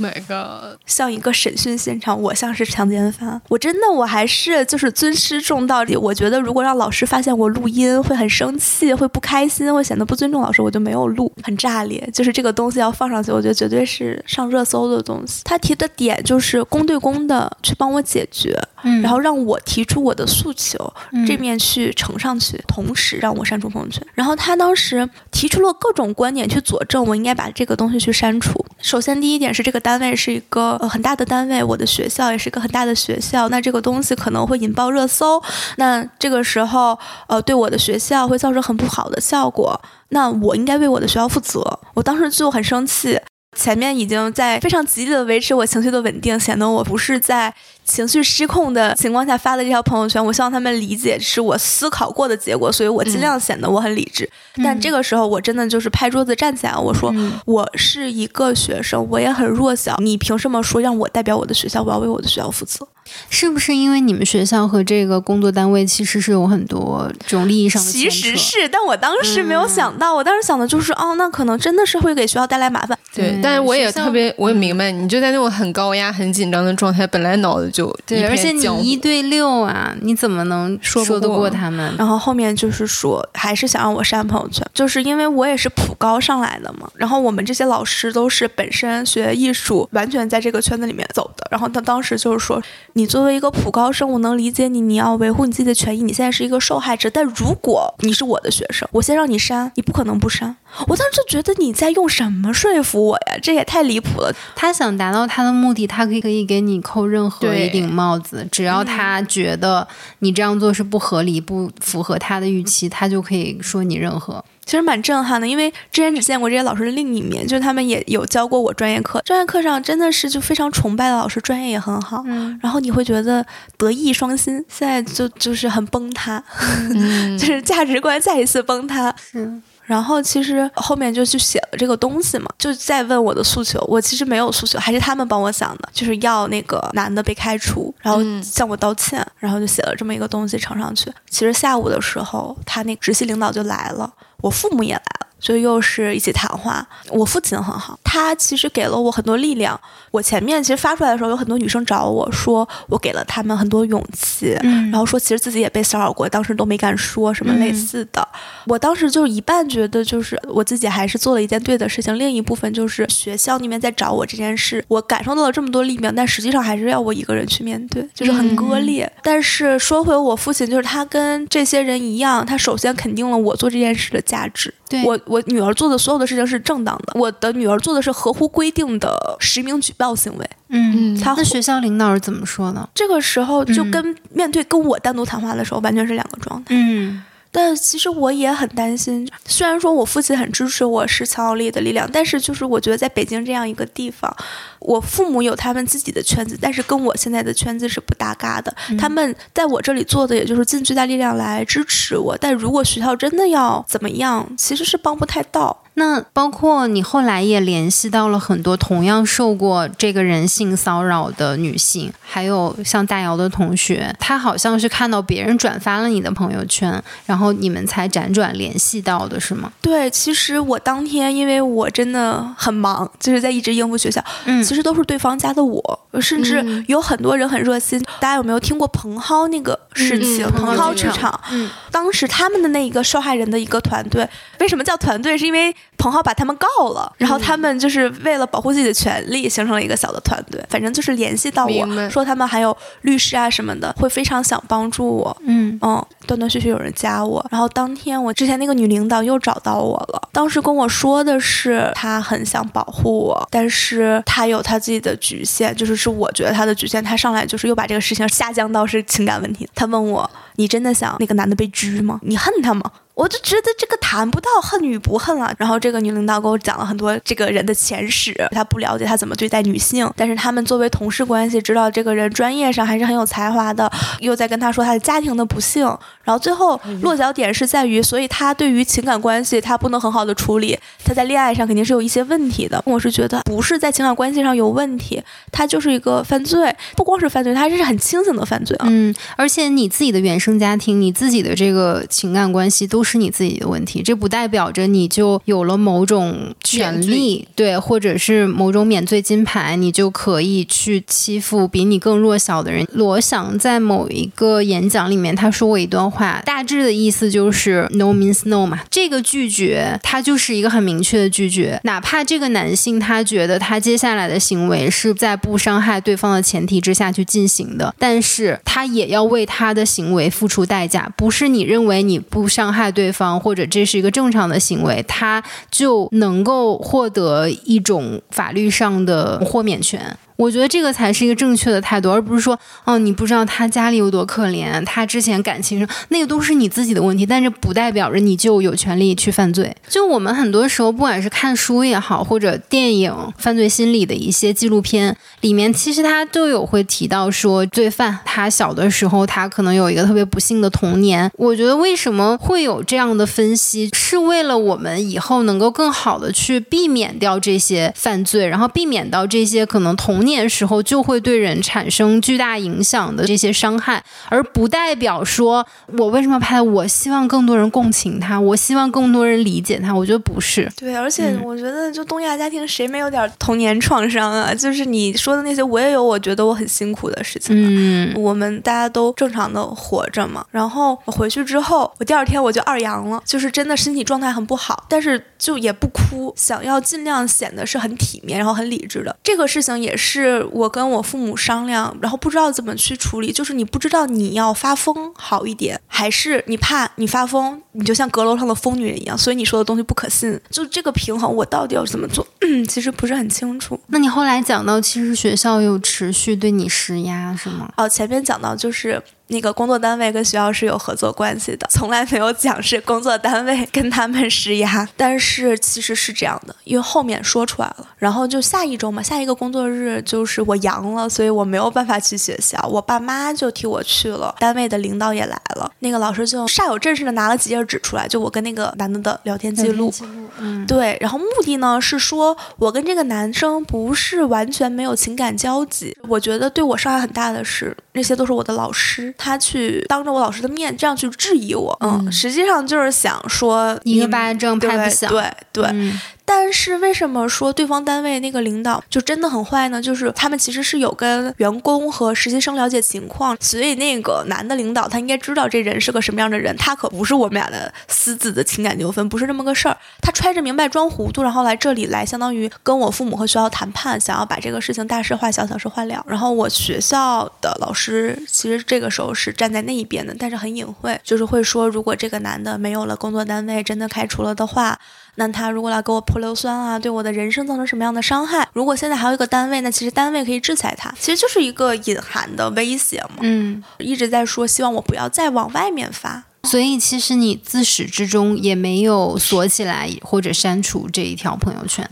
My God，像一个审讯现场，我像是强奸犯。我真的，我还是就是尊师重道。我觉得如果让老师发现我录音，会很生气，会不开心，会显得不尊重老师，我就没有录，很炸裂。就是这个东西要放上去，我觉得绝对是上热搜的东西。他提的点就是公对公的去帮我解决，然后让我提出我的诉求，这面去呈上去，同时让我删除朋友圈。然后他当时提出了各种观点去佐证我应该把这个东西去删除。首先第一点是这个单。位是一个很大的单位，我的学校也是一个很大的学校。那这个东西可能会引爆热搜，那这个时候，呃，对我的学校会造成很不好的效果。那我应该为我的学校负责。我当时就很生气。前面已经在非常极力的维持我情绪的稳定，显得我不是在情绪失控的情况下发的这条朋友圈。我希望他们理解是我思考过的结果，所以我尽量显得我很理智。但这个时候我真的就是拍桌子站起来，我说我是一个学生，我也很弱小，你凭什么说让我代表我的学校，我要为我的学校负责？是不是因为你们学校和这个工作单位其实是有很多这种利益上的其实是，但我当时没有想到，我当时想的就是，哦，那可能真的是会给学校带来麻烦。对，但是我也特别，我也明白，你就在那种很高压、很紧张的状态，本来脑子就对，而且你一对六啊，你怎么能说得过他们？然后后面就是说，还是想让我删朋友圈，就是因为我也是普高上来的嘛。然后我们这些老师都是本身学艺术，完全在这个圈子里面走的。然后他当时就是说。你作为一个普高生，我能理解你，你要维护你自己的权益。你现在是一个受害者，但如果你是我的学生，我先让你删，你不可能不删。我当时就觉得你在用什么说服我呀？这也太离谱了。他想达到他的目的，他可以可以给你扣任何一顶帽子，只要他觉得你这样做是不合理、不符合他的预期，他就可以说你任何。其实蛮震撼的，因为之前只见过这些老师的另一面，就是他们也有教过我专业课，专业课上真的是就非常崇拜的老师，专业也很好，嗯，然后你会觉得德艺双馨。现在就就是很崩塌，就是价值观再一次崩塌。嗯，然后其实后面就去写了这个东西嘛，就再问我的诉求，我其实没有诉求，还是他们帮我想的，就是要那个男的被开除，然后向我道歉，然后就写了这么一个东西呈上去。其实下午的时候，他那个直系领导就来了。我父母也来了，所以又是一起谈话。我父亲很好，他其实给了我很多力量。我前面其实发出来的时候，有很多女生找我说，我给了他们很多勇气，然后说其实自己也被骚扰过，当时都没敢说什么类似的。我当时就一半觉得就是我自己还是做了一件对的事情，另一部分就是学校那边在找我这件事，我感受到了这么多力量，但实际上还是要我一个人去面对，就是很割裂。但是说回我父亲，就是他跟这些人一样，他首先肯定了我做这件事的价值。我我女儿做的所有的事情是正当的，我的女儿做的是合乎规定的实名举报行为。嗯，那学校领导是怎么说呢？这个时候就跟面对跟我单独谈话的时候完全是两个状态。嗯。但其实我也很担心，虽然说我父亲很支持我是强有力的力量，但是就是我觉得在北京这样一个地方，我父母有他们自己的圈子，但是跟我现在的圈子是不搭嘎的。他们在我这里做的也就是尽最大力量来支持我，但如果学校真的要怎么样，其实是帮不太到。那包括你后来也联系到了很多同样受过这个人性骚扰的女性，还有像大姚的同学，他好像是看到别人转发了你的朋友圈，然后你们才辗转联系到的，是吗？对，其实我当天因为我真的很忙，就是在一直应付学校，嗯，其实都是对方加的我，甚至有很多人很热心。大家有没有听过彭蒿那个事情？彭蒿剧场，嗯，当时他们的那一个受害人的一个团队，为什么叫团队？是因为彭浩把他们告了，然后他们就是为了保护自己的权利，形成了一个小的团队。反正就是联系到我说他们还有律师啊什么的，会非常想帮助我。嗯嗯，断断续续有人加我，然后当天我之前那个女领导又找到我了，当时跟我说的是她很想保护我，但是她有她自己的局限，就是是我觉得她的局限。她上来就是又把这个事情下降到是情感问题。她问我：“你真的想那个男的被拘吗？你恨他吗？”我就觉得这个谈不到恨与不恨了。然后这个女领导给我讲了很多这个人的前史，她不了解她怎么对待女性，但是他们作为同事关系，知道这个人专业上还是很有才华的，又在跟她说她的家庭的不幸。然后最后落脚点是在于，所以她对于情感关系她不能很好的处理，她在恋爱上肯定是有一些问题的。我是觉得不是在情感关系上有问题，她就是一个犯罪，不光是犯罪，她这是很清醒的犯罪啊。嗯，而且你自己的原生家庭，你自己的这个情感关系都是。是你自己的问题，这不代表着你就有了某种权利，对，或者是某种免罪金牌，你就可以去欺负比你更弱小的人。罗翔在某一个演讲里面，他说过一段话，大致的意思就是 “no means no” 嘛，这个拒绝，他就是一个很明确的拒绝，哪怕这个男性他觉得他接下来的行为是在不伤害对方的前提之下去进行的，但是他也要为他的行为付出代价，不是你认为你不伤害对。对方或者这是一个正常的行为，他就能够获得一种法律上的豁免权。我觉得这个才是一个正确的态度，而不是说，哦，你不知道他家里有多可怜，他之前感情上那个都是你自己的问题，但是不代表着你就有权利去犯罪。就我们很多时候，不管是看书也好，或者电影、犯罪心理的一些纪录片里面，其实他都有会提到说，罪犯他小的时候他可能有一个特别不幸的童年。我觉得为什么会有这样的分析，是为了我们以后能够更好的去避免掉这些犯罪，然后避免到这些可能童年。年时候就会对人产生巨大影响的这些伤害，而不代表说我为什么拍？我希望更多人共情他，我希望更多人理解他。我觉得不是。对，而且我觉得就东亚家庭谁没有点童年创伤啊？就是你说的那些，我也有。我觉得我很辛苦的事情。嗯，我们大家都正常的活着嘛。然后回去之后，我第二天我就二阳了，就是真的身体状态很不好，但是就也不哭，想要尽量显得是很体面，然后很理智的。这个事情也是。是我跟我父母商量，然后不知道怎么去处理。就是你不知道你要发疯好一点，还是你怕你发疯，你就像阁楼上的疯女人一样，所以你说的东西不可信。就这个平衡，我到底要怎么做？其实不是很清楚。那你后来讲到，其实学校有持续对你施压，是吗？哦，前面讲到就是。那个工作单位跟学校是有合作关系的，从来没有讲是工作单位跟他们施压，但是其实是这样的，因为后面说出来了。然后就下一周嘛，下一个工作日就是我阳了，所以我没有办法去学校，我爸妈就替我去了，单位的领导也来了，那个老师就煞有正事的拿了几页纸出来，就我跟那个男的的聊天记录，嗯，对，然后目的呢是说我跟这个男生不是完全没有情感交集，我觉得对我伤害很大的是那些都是我的老师。他去当着我老师的面这样去质疑我，嗯，实际上就是想说一个巴掌拍不响，对对。但是为什么说对方单位那个领导就真的很坏呢？就是他们其实是有跟员工和实习生了解情况，所以那个男的领导他应该知道这人是个什么样的人，他可不是我们俩的私自的情感纠纷，不是这么个事儿。他揣着明白装糊涂，然后来这里来，相当于跟我父母和学校谈判，想要把这个事情大事化小，小事化了。然后我学校的老师其实这个时候是站在那一边的，但是很隐晦，就是会说，如果这个男的没有了工作单位，真的开除了的话。那他如果来给我泼硫酸啊，对我的人生造成什么样的伤害？如果现在还有一个单位，那其实单位可以制裁他，其实就是一个隐含的威胁嘛。嗯，一直在说希望我不要再往外面发，所以其实你自始至终也没有锁起来或者删除这一条朋友圈。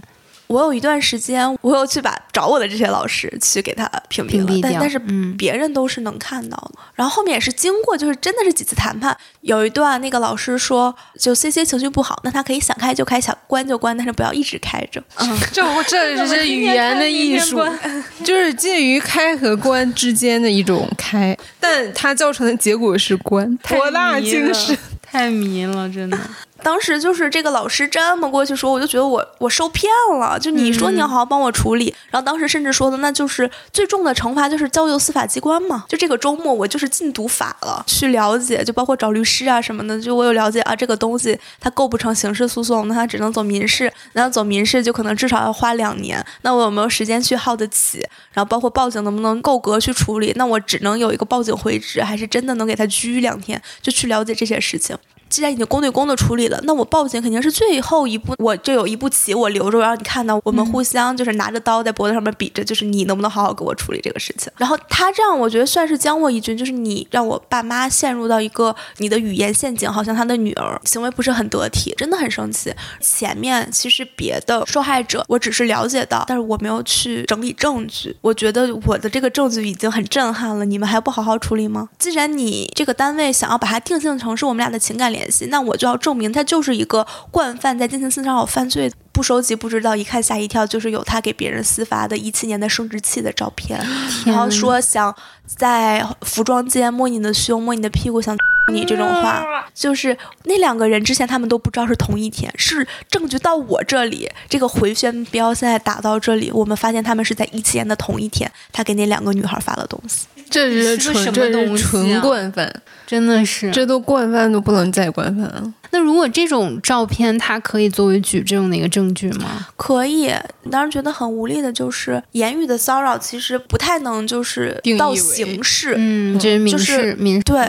我有一段时间，我有去把找我的这些老师去给他屏蔽了，但但是别人都是能看到的。然后后面也是经过，就是真的是几次谈判，有一段那个老师说，就 C C 情绪不好，那他可以想开就开，想关就关，但是不要一直开着。嗯，这这就是语言的艺术，就是介于开和关之间的一种开，但它造成的结果是关，博大精深，太迷了，真的。当时就是这个老师这么过去说，我就觉得我我受骗了。就你说你要好好帮我处理，然后当时甚至说的那就是最重的惩罚就是交由司法机关嘛。就这个周末我就是禁毒法了，去了解，就包括找律师啊什么的。就我有了解啊，这个东西它构不成刑事诉讼，那它只能走民事。那走民事就可能至少要花两年。那我有没有时间去耗得起？然后包括报警能不能够格去处理？那我只能有一个报警回执，还是真的能给他拘两天？就去了解这些事情。既然已经公对公的处理了，那我报警肯定是最后一步，我就有一步棋，我留着，我让你看到我们互相就是拿着刀在脖子上面比着，就是你能不能好好给我处理这个事情。然后他这样，我觉得算是将我一军，就是你让我爸妈陷入到一个你的语言陷阱，好像他的女儿行为不是很得体，真的很生气。前面其实别的受害者我只是了解到，但是我没有去整理证据。我觉得我的这个证据已经很震撼了，你们还不好好处理吗？既然你这个单位想要把它定性成是我们俩的情感联。联系，那我就要证明他就是一个惯犯，在进行性骚扰犯罪，不收集不知道，一看吓一跳，就是有他给别人私发的一七年的生殖器的照片，然后说想在服装间摸你的胸、摸你的屁股，想你这种话，就是那两个人之前他们都不知道是同一天，是证据到我这里，这个回旋镖现在打到这里，我们发现他们是在一七年的同一天，他给那两个女孩发了东西。这是纯这是纯惯犯，真的是，这都惯犯都不能再惯犯了。那如果这种照片，它可以作为举证的一个证据吗？可以。当时觉得很无力的就是言语的骚扰，其实不太能就是到刑事，嗯，就是民事民对。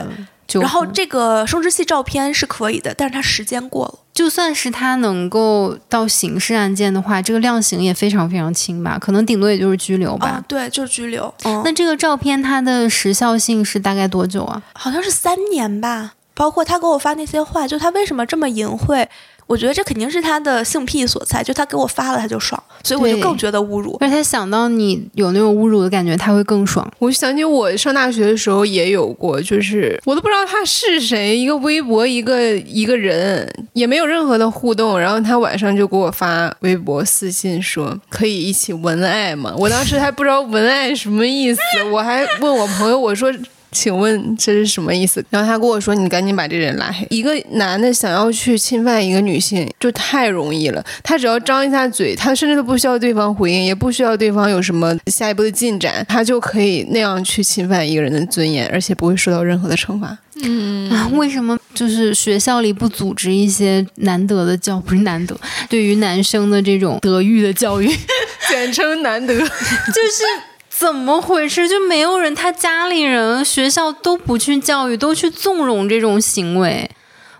然后这个生殖器照片是可以的，但是它时间过了。就算是他能够到刑事案件的话，这个量刑也非常非常轻吧？可能顶多也就是拘留吧。对，就是拘留。那这个照片它的时效性是大概多久啊？好像是三年吧。包括他给我发那些话，就他为什么这么淫秽？我觉得这肯定是他的性癖所在，就他给我发了他就爽，所以我就更觉得侮辱。而且他想到你有那种侮辱的感觉，他会更爽。我想起我上大学的时候也有过，就是我都不知道他是谁，一个微博一个一个人，也没有任何的互动，然后他晚上就给我发微博私信说可以一起文爱吗？我当时还不知道文爱什么意思，我还问我朋友我说。请问这是什么意思？然后他跟我说：“你赶紧把这人拉黑。”一个男的想要去侵犯一个女性，就太容易了。他只要张一下嘴，他甚至都不需要对方回应，也不需要对方有什么下一步的进展，他就可以那样去侵犯一个人的尊严，而且不会受到任何的惩罚。嗯，为什么就是学校里不组织一些难得的教，不是难得，对于男生的这种德育的教育，简称难得，就是。怎么回事？就没有人，他家里人、学校都不去教育，都去纵容这种行为，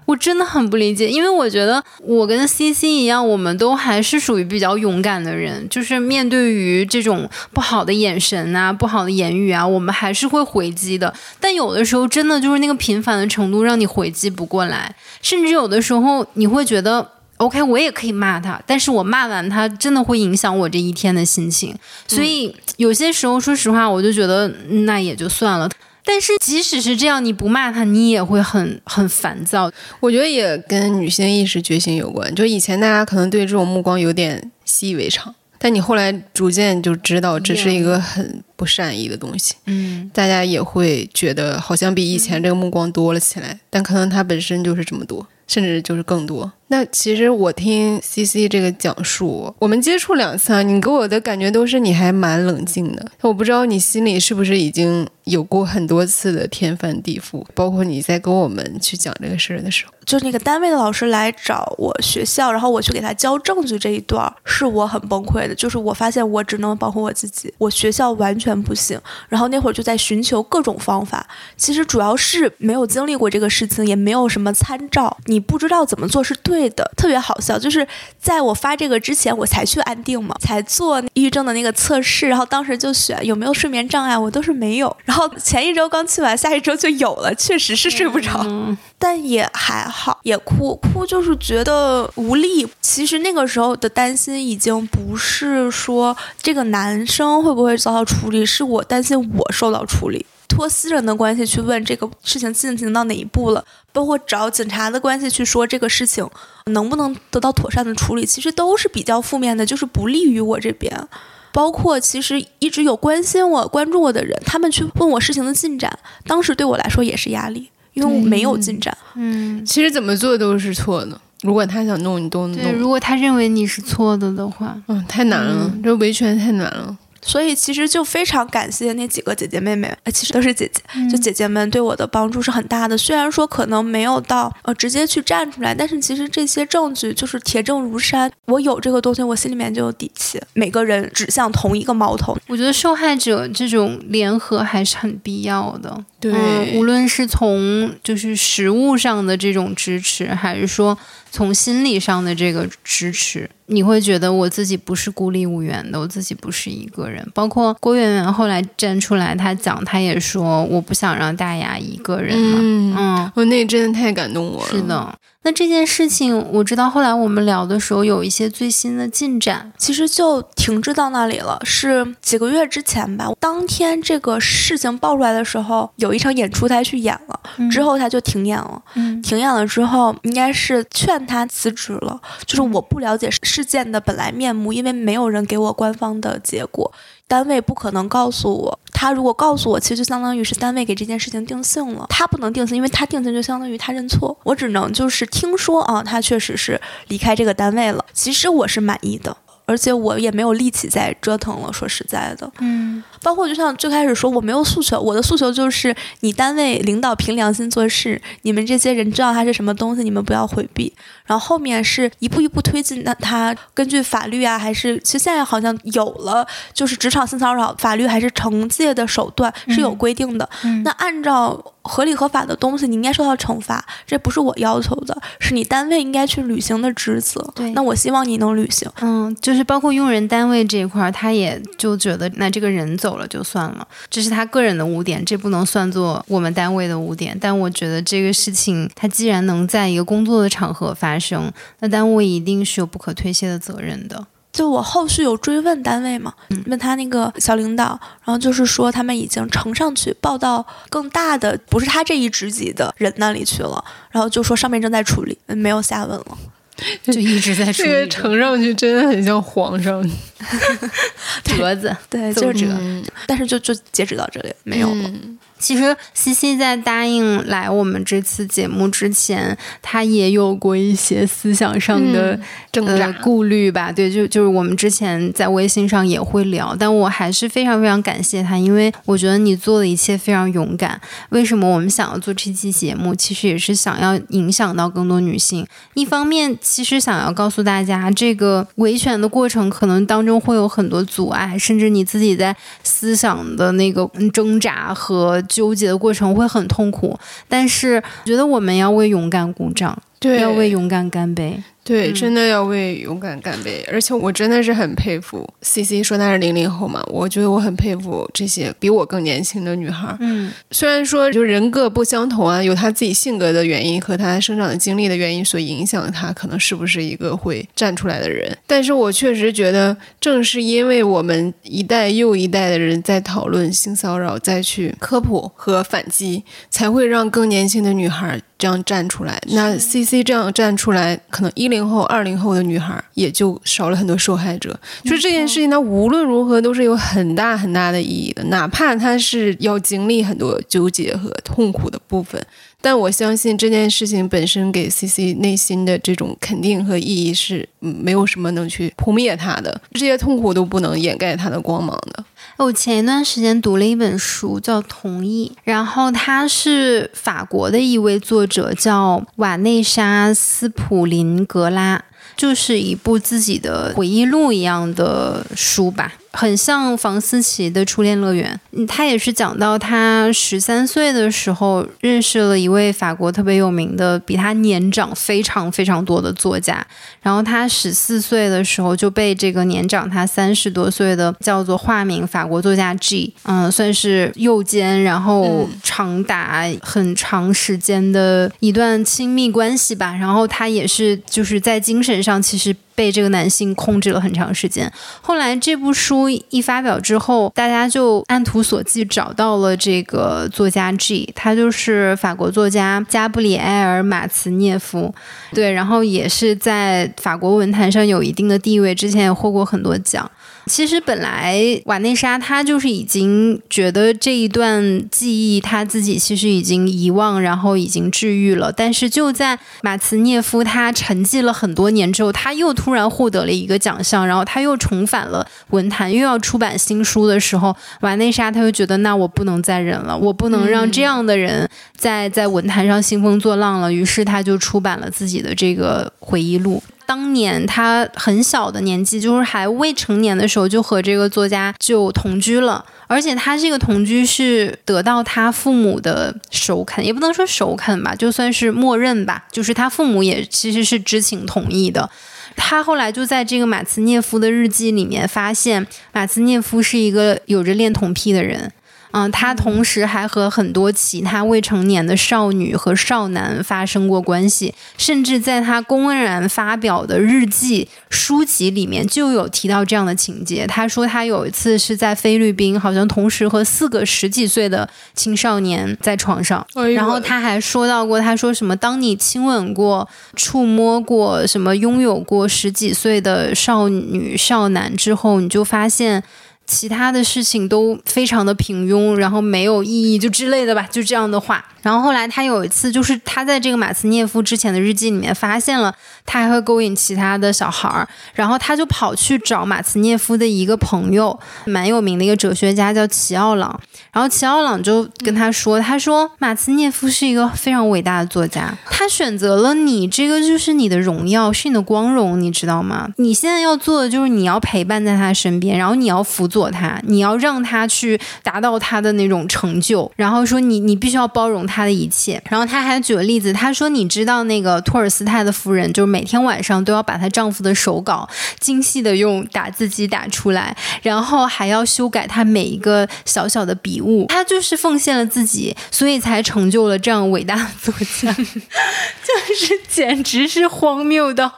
我真的很不理解。因为我觉得我跟 C C 一样，我们都还是属于比较勇敢的人，就是面对于这种不好的眼神啊、不好的言语啊，我们还是会回击的。但有的时候，真的就是那个频繁的程度，让你回击不过来，甚至有的时候你会觉得。OK，我也可以骂他，但是我骂完他，真的会影响我这一天的心情。所以有些时候，说实话，我就觉得那也就算了。但是即使是这样，你不骂他，你也会很很烦躁。我觉得也跟女性意识觉醒有关。就以前大家可能对这种目光有点习以为常。但你后来逐渐就知道这是一个很不善意的东西，嗯，大家也会觉得好像比以前这个目光多了起来，但可能它本身就是这么多，甚至就是更多。那其实我听 C C 这个讲述，我们接触两次啊，你给我的感觉都是你还蛮冷静的。我不知道你心里是不是已经有过很多次的天翻地覆，包括你在跟我们去讲这个事儿的时候，就是那个单位的老师来找我学校，然后我去给他交证据这一段，是我很崩溃的。就是我发现我只能保护我自己，我学校完全不行。然后那会儿就在寻求各种方法，其实主要是没有经历过这个事情，也没有什么参照，你不知道怎么做是对。对的，特别好笑，就是在我发这个之前，我才去安定嘛，才做抑郁症的那个测试，然后当时就选有没有睡眠障碍，我都是没有。然后前一周刚去完，下一周就有了，确实是睡不着，但也还好，也哭哭就是觉得无力。其实那个时候的担心已经不是说这个男生会不会遭到处理，是我担心我受到处理。托私人的关系去问这个事情进行到哪一步了，包括找警察的关系去说这个事情能不能得到妥善的处理，其实都是比较负面的，就是不利于我这边。包括其实一直有关心我、关注我的人，他们去问我事情的进展，当时对我来说也是压力，因为我没有进展。嗯，其实怎么做都是错的。如果他想弄，你都对，弄。如果他认为你是错的的话，嗯，太难了，这维权太难了。所以其实就非常感谢那几个姐姐妹妹，呃，其实都是姐姐，就姐姐们对我的帮助是很大的。虽然说可能没有到呃直接去站出来，但是其实这些证据就是铁证如山。我有这个东西，我心里面就有底气。每个人指向同一个矛头，我觉得受害者这种联合还是很必要的。对，嗯，无论是从就是实物上的这种支持，还是说从心理上的这个支持，你会觉得我自己不是孤立无援的，我自己不是一个人。包括郭媛媛后来站出来，她讲，她也说我不想让大牙一个人嘛。嗯，嗯，我那真的太感动我了。是，的。那这件事情，我知道后来我们聊的时候有一些最新的进展。其实就停滞到那里了。是几个月之前吧，当天这个事情爆出来的时候，有一场演出他去演了，之后他就停演了。嗯停演了之后，应该是劝他辞职了。就是我不了解事件的本来面目，因为没有人给我官方的结果，单位不可能告诉我。他如果告诉我，其实就相当于是单位给这件事情定性了。他不能定性，因为他定性就相当于他认错。我只能就是听说啊，他确实是离开这个单位了。其实我是满意的。而且我也没有力气再折腾了。说实在的，嗯包括就像最开始说，我没有诉求，我的诉求就是你单位领导凭良心做事，你们这些人知道他是什么东西，你们不要回避。然后后面是一步一步推进，那他根据法律啊，还是其实现在好像有了，就是职场性骚扰法律还是惩戒的手段是有规定的。嗯那按照合理合法的东西，你应该受到惩罚，这不是我要求的，是你单位应该去履行的职责。对那我希望你能履行。嗯，就是包括用人单位这一块儿，他也就觉得那这个人走了就算了，这是他个人的污点，这不能算作我们单位的污点。但我觉得这个事情，他既然能在一个工作的场合发生，那单位一定是有不可推卸的责任的。就我后续有追问单位嘛，问他那个小领导，然后就是说他们已经呈上去报到更大的，不是他这一职级的人那里去了，然后就说上面正在处理，嗯没有下文了。就一直在说这个理呈上去真的很像皇上，折子。对，奏就是这个，嗯但是就就截止到这里，没有了。嗯其实西西在答应来我们这次节目之前，她也有过一些思想上的、呃挣扎。顾虑吧。对，就就是我们之前在微信上也会聊，但我还是非常非常感谢她，因为我觉得你做的一切非常勇敢。为什么我们想要做这期节目？其实也是想要影响到更多女性。一方面，其实想要告诉大家，这个维权的过程可能当中会有很多阻碍，甚至你自己在思想的那个嗯挣扎和纠结的过程会很痛苦。但是，我觉得我们要为勇敢鼓掌，对，要为勇敢干杯。对，嗯真的要为勇敢干杯！而且我真的是很佩服 C C 说她是零零后嘛，我觉得我很佩服这些比我更年轻的女孩儿。嗯虽然说就人各不相同啊，有她自己性格的原因和她生长的经历的原因所影响她，可能是不是一个会站出来的人。但是我确实觉得，正是因为我们一代又一代的人在讨论性骚扰，再去科普和反击，才会让更年轻的女孩这样站出来。那 C C 这样站出来，可能一零后、二零后的女孩也就少了很多受害者。就是这件事情，它无论如何都是有很大很大的意义的，哪怕它是要经历很多纠结和痛苦的部分。但我相信这件事情本身给 C C 内心的这种肯定和意义是，没有什么能去扑灭它的，这些痛苦都不能掩盖它的光芒的。我前一段时间读了一本书，叫《同意》，然后他是法国的一位作者，叫瓦内莎·斯普林格拉，就是一部自己的回忆录一样的书吧。很像房思琪的初恋乐园，他也是讲到他十三岁的时候认识了一位法国特别有名的、比他年长非常非常多的作家，然后他十四岁的时候就被这个年长他三十多岁的叫做化名法国作家 G，嗯，算是右肩，然后长达很长时间的一段亲密关系吧，然后他也是就是在精神上其实。被这个男性控制了很长时间。后来这部书一发表之后，大家就按图索骥找到了这个作家 G，他就是法国作家加布里埃尔·马茨涅夫。对，然后也是在法国文坛上有一定的地位，之前也获过很多奖。其实本来瓦内莎她就是已经觉得这一段记忆她自己其实已经遗忘，然后已经治愈了。但是就在马茨涅夫他沉寂了很多年之后，他又突然获得了一个奖项，然后他又重返了文坛，又要出版新书的时候，瓦内莎她就觉得那我不能再忍了，我不能让这样的人在在文坛上兴风作浪了。于是他就出版了自己的这个回忆录。当年他很小的年纪，就是还未成年的时候，就和这个作家就同居了。而且他这个同居是得到他父母的首肯，也不能说首肯吧，就算是默认吧。就是他父母也其实是知情同意的。他后来就在这个马茨涅夫的日记里面发现，马茨涅夫是一个有着恋童癖的人。嗯，他同时还和很多其他未成年的少女和少男发生过关系，甚至在他公然发表的日记书籍里面就有提到这样的情节。他说他有一次是在菲律宾，好像同时和四个十几岁的青少年在床上，然后他还说到过，他说什么，当你亲吻过、触摸过、什么拥有过十几岁的少女少男之后，你就发现。其他的事情都非常的平庸，然后没有意义，就之类的吧，就这样的话。然后后来他有一次，就是他在这个马斯涅夫之前的日记里面发现了他还会勾引其他的小孩儿，然后他就跑去找马斯涅夫的一个朋友，蛮有名的一个哲学家叫齐奥朗。然后齐奥朗就跟他说：“他说马斯涅夫是一个非常伟大的作家，他选择了你，这个就是你的荣耀，是你的光荣，你知道吗？你现在要做的就是你要陪伴在他身边，然后你要辅佐他，你要让他去达到他的那种成就，然后说你你必须要包容。”他的一切，然后他还举了例子，他说：“你知道那个托尔斯泰的夫人，就是每天晚上都要把她丈夫的手稿精细的用打字机打出来，然后还要修改他每一个小小的笔误。他就是奉献了自己，所以才成就了这样伟大的作家，就是简直是荒谬到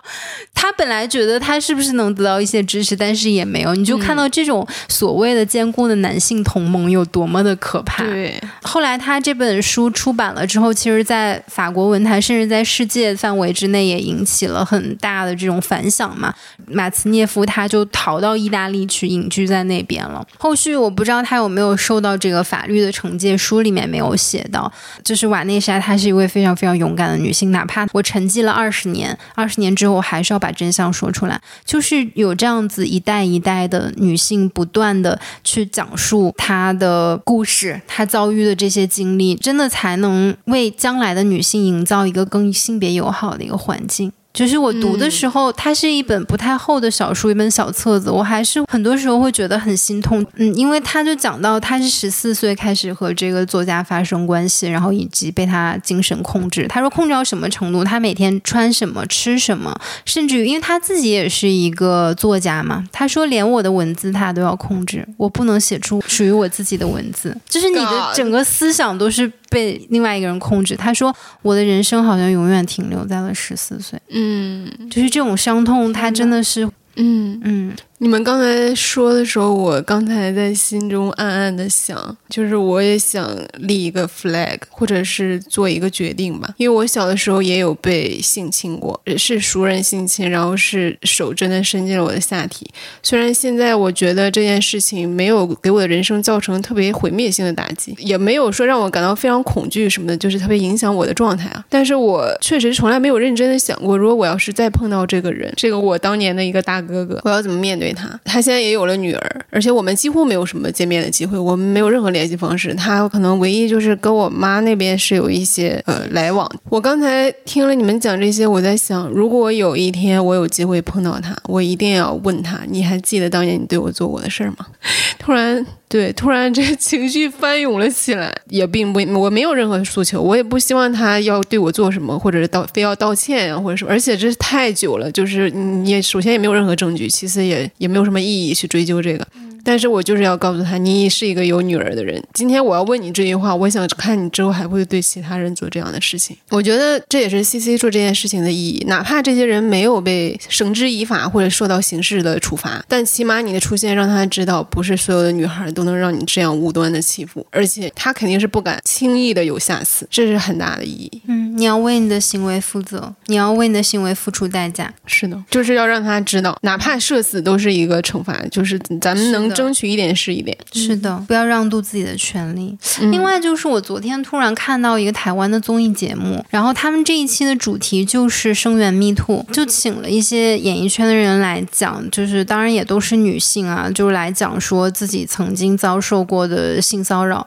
他本来觉得他是不是能得到一些支持，但是也没有。你就看到这种所谓的坚固的男性同盟有多么的可怕。对，后来他这本书出版了之后，其实，在法国文坛，甚至在世界范围之内，也引起了很大的这种反响嘛。马茨涅夫他就逃到意大利去隐居在那边了。后续我不知道他有没有受到这个法律的惩戒，书里面没有写到。就是瓦内莎，她是一位非常非常勇敢的女性，哪怕我沉寂了二十年，二十年之后，我还是要把真相说出来。就是有这样子一代一代的女性，不断断的去讲述她的故事，她遭遇的这些经历，真的。才能为将来的女性营造一个更性别友好的一个环境。就是我读的时候，它是一本不太厚的小书，一本小册子，我还是很多时候会觉得很心痛。嗯，因为他就讲到他是十四岁开始和这个作家发生关系，然后以及被他精神控制。他说控制到什么程度？他每天穿什么、吃什么，甚至于因为他自己也是一个作家嘛，他说连我的文字他都要控制，我不能写出属于我自己的文字。就是你的整个思想都是被另外一个人控制。他说我的人生好像永远停留在了十四岁。嗯，就是这种伤痛，他真的是，嗯嗯，你们刚才说的时候，我刚才在心中暗暗的想，就是我也想立一个 flag，或者是做一个决定吧。因为我小的时候也有被性侵过，是熟人性侵，然后是手真的伸进了我的下体。虽然现在我觉得这件事情没有给我的人生造成特别毁灭性的打击，也没有说让我感到非常恐惧什么的，就是特别影响我的状态啊。但是我确实从来没有认真的想过，如果我要是再碰到这个人，这个我当年的一个大哥哥，我要怎么面对他？他现在也有了女儿，而且我们几乎没有什么见面的机会，我们没有任何联系方式。他可能唯一就是跟我妈那边是有一些呃来往。我刚才听了你们讲这些，我在想，如果有一天我有机会碰到他，我一定要问他：你还记得当年你对我做过的事儿吗？突然。对，突然这个情绪翻涌了起来，也并不，我没有任何诉求，我也不希望他要对我做什么，或者是道非要道歉呀，或者什么，而且这是太久了，就是你也首先也没有任何证据，其次也也没有什么意义去追究这个。但是我就是要告诉他，你是一个有女儿的人。今天我要问你这句话，我想看你之后还会对其他人做这样的事情。我觉得这也是 C C 做这件事情的意义。哪怕这些人没有被绳之以法或者受到刑事的处罚，但起码你的出现让他知道，不是所有的女孩都能让你这样无端的欺负，而且他肯定是不敢轻易的有下次，这是很大的意义。嗯，你要为你的行为负责，你要为你的行为付出代价。是的，就是要让他知道，哪怕社死都是一个惩罚，就是咱们能。争取一点是一点，是的，不要让渡自己的权利。另外就是我昨天突然看到一个台湾的综艺节目，然后他们这一期的主题就是声援 Me Too，就请了一些演艺圈的人来讲，就是当然也都是女性啊，就是来讲说自己曾经遭受过的性骚扰。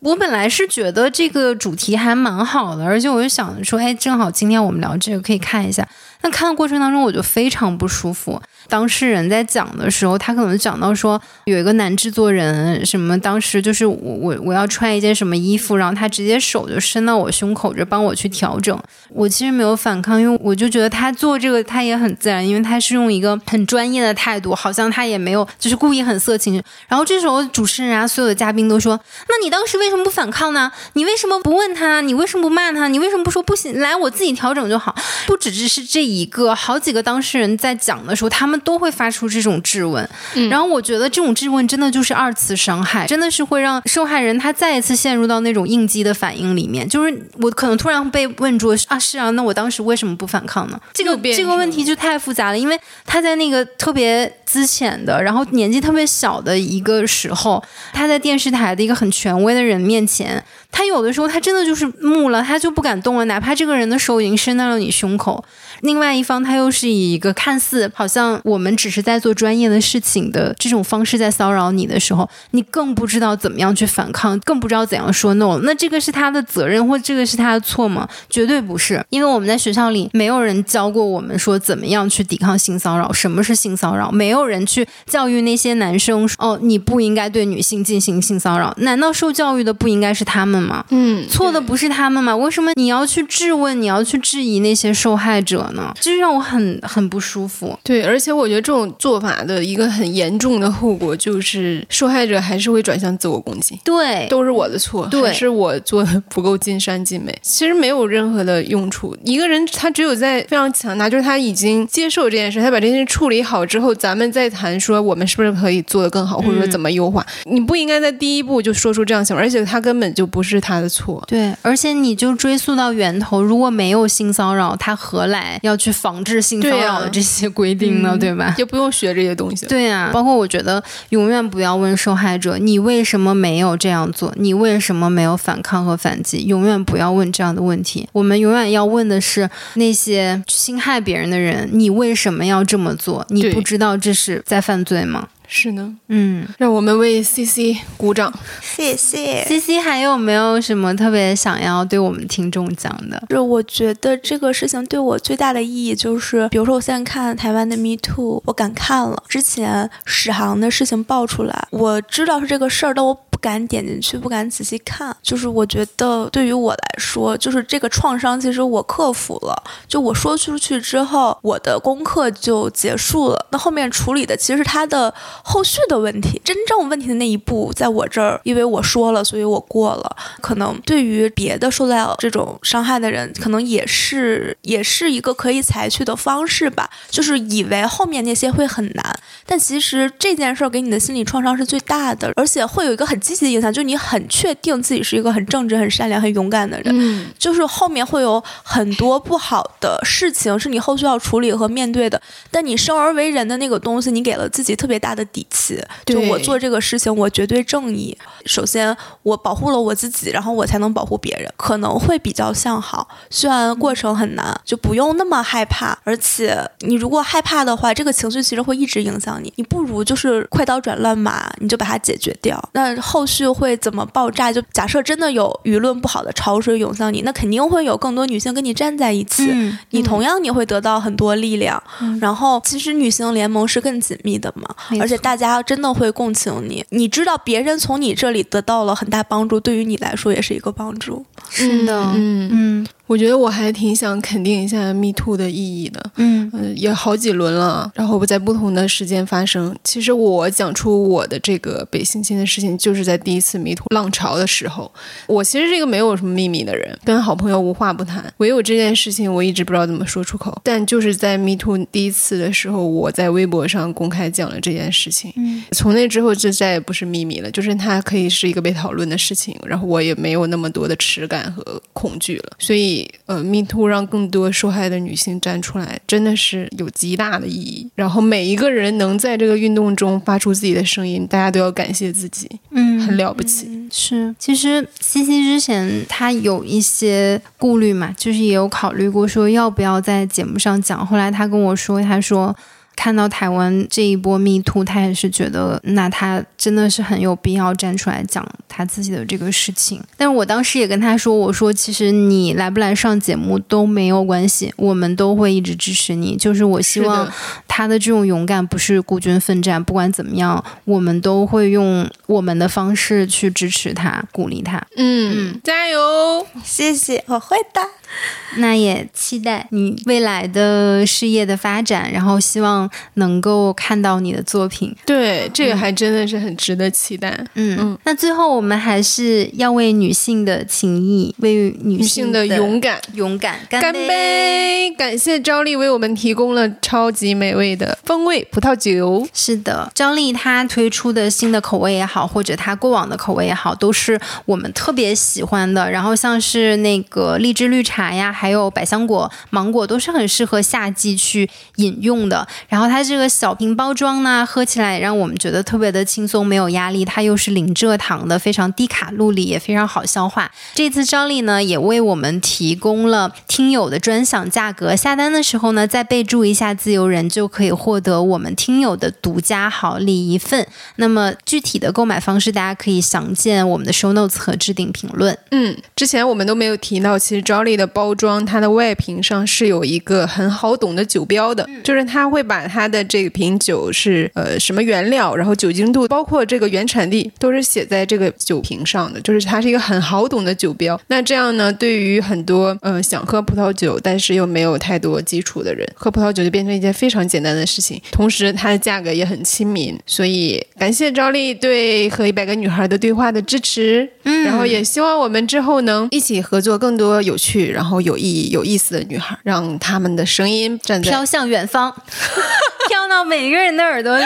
我本来是觉得这个主题还蛮好的，而且我就想说，哎，正好今天我们聊这个，可以看一下。看的过程当中，我就非常不舒服。当事人在讲的时候，他可能讲到说，有一个男制作人，什么当时就是我我我要穿一件什么衣服，然后他直接手就伸到我胸口就帮我去调整。我其实没有反抗，因为我就觉得他做这个他也很自然，因为他是用一个很专业的态度，好像他也没有就是故意很色情。然后这时候主持人啊，所有的嘉宾都说：“那你当时为什么不反抗呢？你为什么不问他？你为什么不骂他？你为什么不说不行？来，我自己调整就好。”不只只是这一。一个好几个当事人在讲的时候，他们都会发出这种质问，然后我觉得这种质问真的就是二次伤害，真的是会让受害人他再一次陷入到那种应激的反应里面。就是我可能突然被问住啊，是啊，那我当时为什么不反抗呢？这个这个问题就太复杂了，因为他在那个特别资浅的，然后年纪特别小的一个时候，他在电视台的一个很权威的人面前，他有的时候他真的就是木了，他就不敢动了，哪怕这个人的手已经伸到了你胸口。另外一方，他又是以一个看似好像我们只是在做专业的事情的这种方式在骚扰你的时候，你更不知道怎么样去反抗，更不知道怎样说 no。那这个是他的责任，或这个是他的错吗？绝对不是，因为我们在学校里没有人教过我们说怎么样去抵抗性骚扰，什么是性骚扰，没有人去教育那些男生哦，你不应该对女性进行性骚扰。难道受教育的不应该是他们吗？嗯，错的不是他们吗？为什么你要去质问，你要去质疑那些受害者？呢，就是让我很很不舒服。对，而且我觉得这种做法的一个很严重的后果就是受害者还是会转向自我攻击。对，都是我的错，对，是我做的不够尽善尽美。其实没有任何的用处。一个人他只有在非常强大，就是他已经接受这件事，他把这件事处理好之后，咱们再谈说我们是不是可以做得更好，或者说怎么优化。你不应该在第一步就说出这样想法，而且他根本就不是他的错。对，而且你就追溯到源头，如果没有性骚扰，他何来？要去防治性骚扰的这些规定呢，对吧？也不用学这些东西。对呀，包括我觉得，永远不要问受害者你为什么没有这样做，你为什么没有反抗和反击，永远不要问这样的问题。我们永远要问的是那些侵害别人的人，你为什么要这么做？你不知道这是在犯罪吗？是呢，嗯，让我们为 C C 鼓掌，谢谢 C C。还有没有什么特别想要对我们听众讲的？就我觉得这个事情对我最大的意义就是，比如说我现在看台湾的 Me Too，我敢看了。之前史航的事情爆出来，我知道是这个事儿，但我。敢点进去，不敢仔细看。就是我觉得对于我来说，就是这个创伤，其实我克服了。就我说出去之后，我的功课就结束了。那后面处理的其实是他的后续的问题，真正问题的那一步，在我这儿，因为我说了，所以我过了。可能对于别的受到这种伤害的人，可能也是也是一个可以采取的方式吧。就是以为后面那些会很难，但其实这件事儿给你的心理创伤是最大的，而且会有一个很积极的影响，就是你很确定自己是一个很正直、很善良、很勇敢的人。嗯，就是后面会有很多不好的事情是你后续要处理和面对的，但你生而为人的那个东西，你给了自己特别大的底气。就我做这个事情，我绝对正义。首先，我保护了我自己，然后我才能保护别人，可能会比较向好。虽然过程很难，就不用那么害怕。而且，你如果害怕的话，这个情绪其实会一直影响你。你不如就是快刀斩乱麻，你就把它解决掉。那后续会怎么爆炸？就假设真的有舆论不好的潮水涌向你，那肯定会有更多女性跟你站在一起。嗯你同样你会得到很多力量。然后，其实女性联盟是更紧密的嘛，而且大家真的会共情你。你知道别人从你这里得到了很大帮助，对于你来说也是一个帮助。是的，嗯嗯我觉得我还挺想肯定一下 Me Too 的意义的。嗯嗯，也好几轮了，然后在不同的时间发生。其实我讲出我的这个被性侵的事情，就是在第一次 Me Too 浪潮的时候。我其实是一个没有什么秘密的人，跟好朋友无话不谈。唯有这件事情，我一直不知道怎么说出口。但就是在 Me Too 第一次的时候，我在微博上公开讲了这件事情。嗯从那之后，就再也不是秘密了，就是它可以是一个被讨论的事情，然后我也没有那么多的耻感和恐惧了。所以，呃，Me Too 让更多受害的女性站出来，真的是有极大的意义。然后每一个人能在这个运动中发出自己的声音，大家都要感谢自己，嗯，很了不起。是，其实西西之前她有一些顾虑嘛，就是也有考虑过说要不要在节目上讲。后来她跟我说，她说看到台湾这一波 Me Too，他也是觉得那他真的是很有必要站出来讲他自己的这个事情。但是我当时也跟他说，我说其实你来不来上节目都没有关系，我们都会一直支持你。就是我希望他的这种勇敢不是孤军奋战，不管怎么样，我们都会用我们的方式去支持他、鼓励他。嗯，加油！谢谢，我会的。那也期待你未来的事业的发展，然后希望能够看到你的作品。对，这个还真的是很值得期待。嗯嗯那最后我们还是要为女性的情谊，为女女性的的勇敢。勇敢干干杯！感谢张丽为我们提供了超级美味的风味葡萄酒。是的，张丽她推出的新的口味也好，或者她过往的口味也好，都是我们特别喜欢的。然后像是那个荔枝绿茶茶呀，还有百香果、芒果，都是很适合夏季去饮用的。然后它这个小瓶包装呢，喝起来让我们觉得特别的轻松，没有压力。它又是零蔗糖的，非常低卡路里，也非常好消化。这次张丽呢，也为我们提供了听友的专享价格，下单的时候呢，再备注一下自由人，就可以获得我们听友的独家好礼一份。那么具体的购买方式，大家可以详见我们的 show notes 和置顶评论。嗯，之前我们都没有提到，其实昭丽的的包装，它的外瓶上是有一个很好懂的酒标的，就是它会把它的这瓶酒是呃什么原料，然后酒精度，包括这个原产地，都是写在这个酒瓶上的，就是它是一个很好懂的酒标。那这样呢，对于很多呃想喝葡萄酒，但是又没有太多基础的人，喝葡萄酒就变成一件非常简单的事情。同时，它的价格也很亲民，所以感谢赵丽对和一百个女孩的对话的支持。嗯，然后也希望我们之后能一起合作更多有趣、然后有意义、有意思的女孩，让她们的声音站在飘向远方，飘到每个人的耳朵里，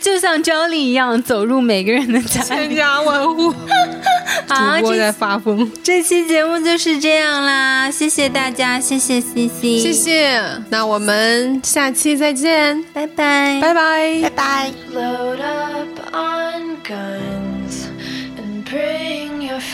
就像张丽一样走入每个人的家。千家万户。好，主播在发疯，这期节目就是这样啦，谢谢大家，谢谢 C C，谢，谢。那我们下期再见，拜拜，拜拜。拜拜。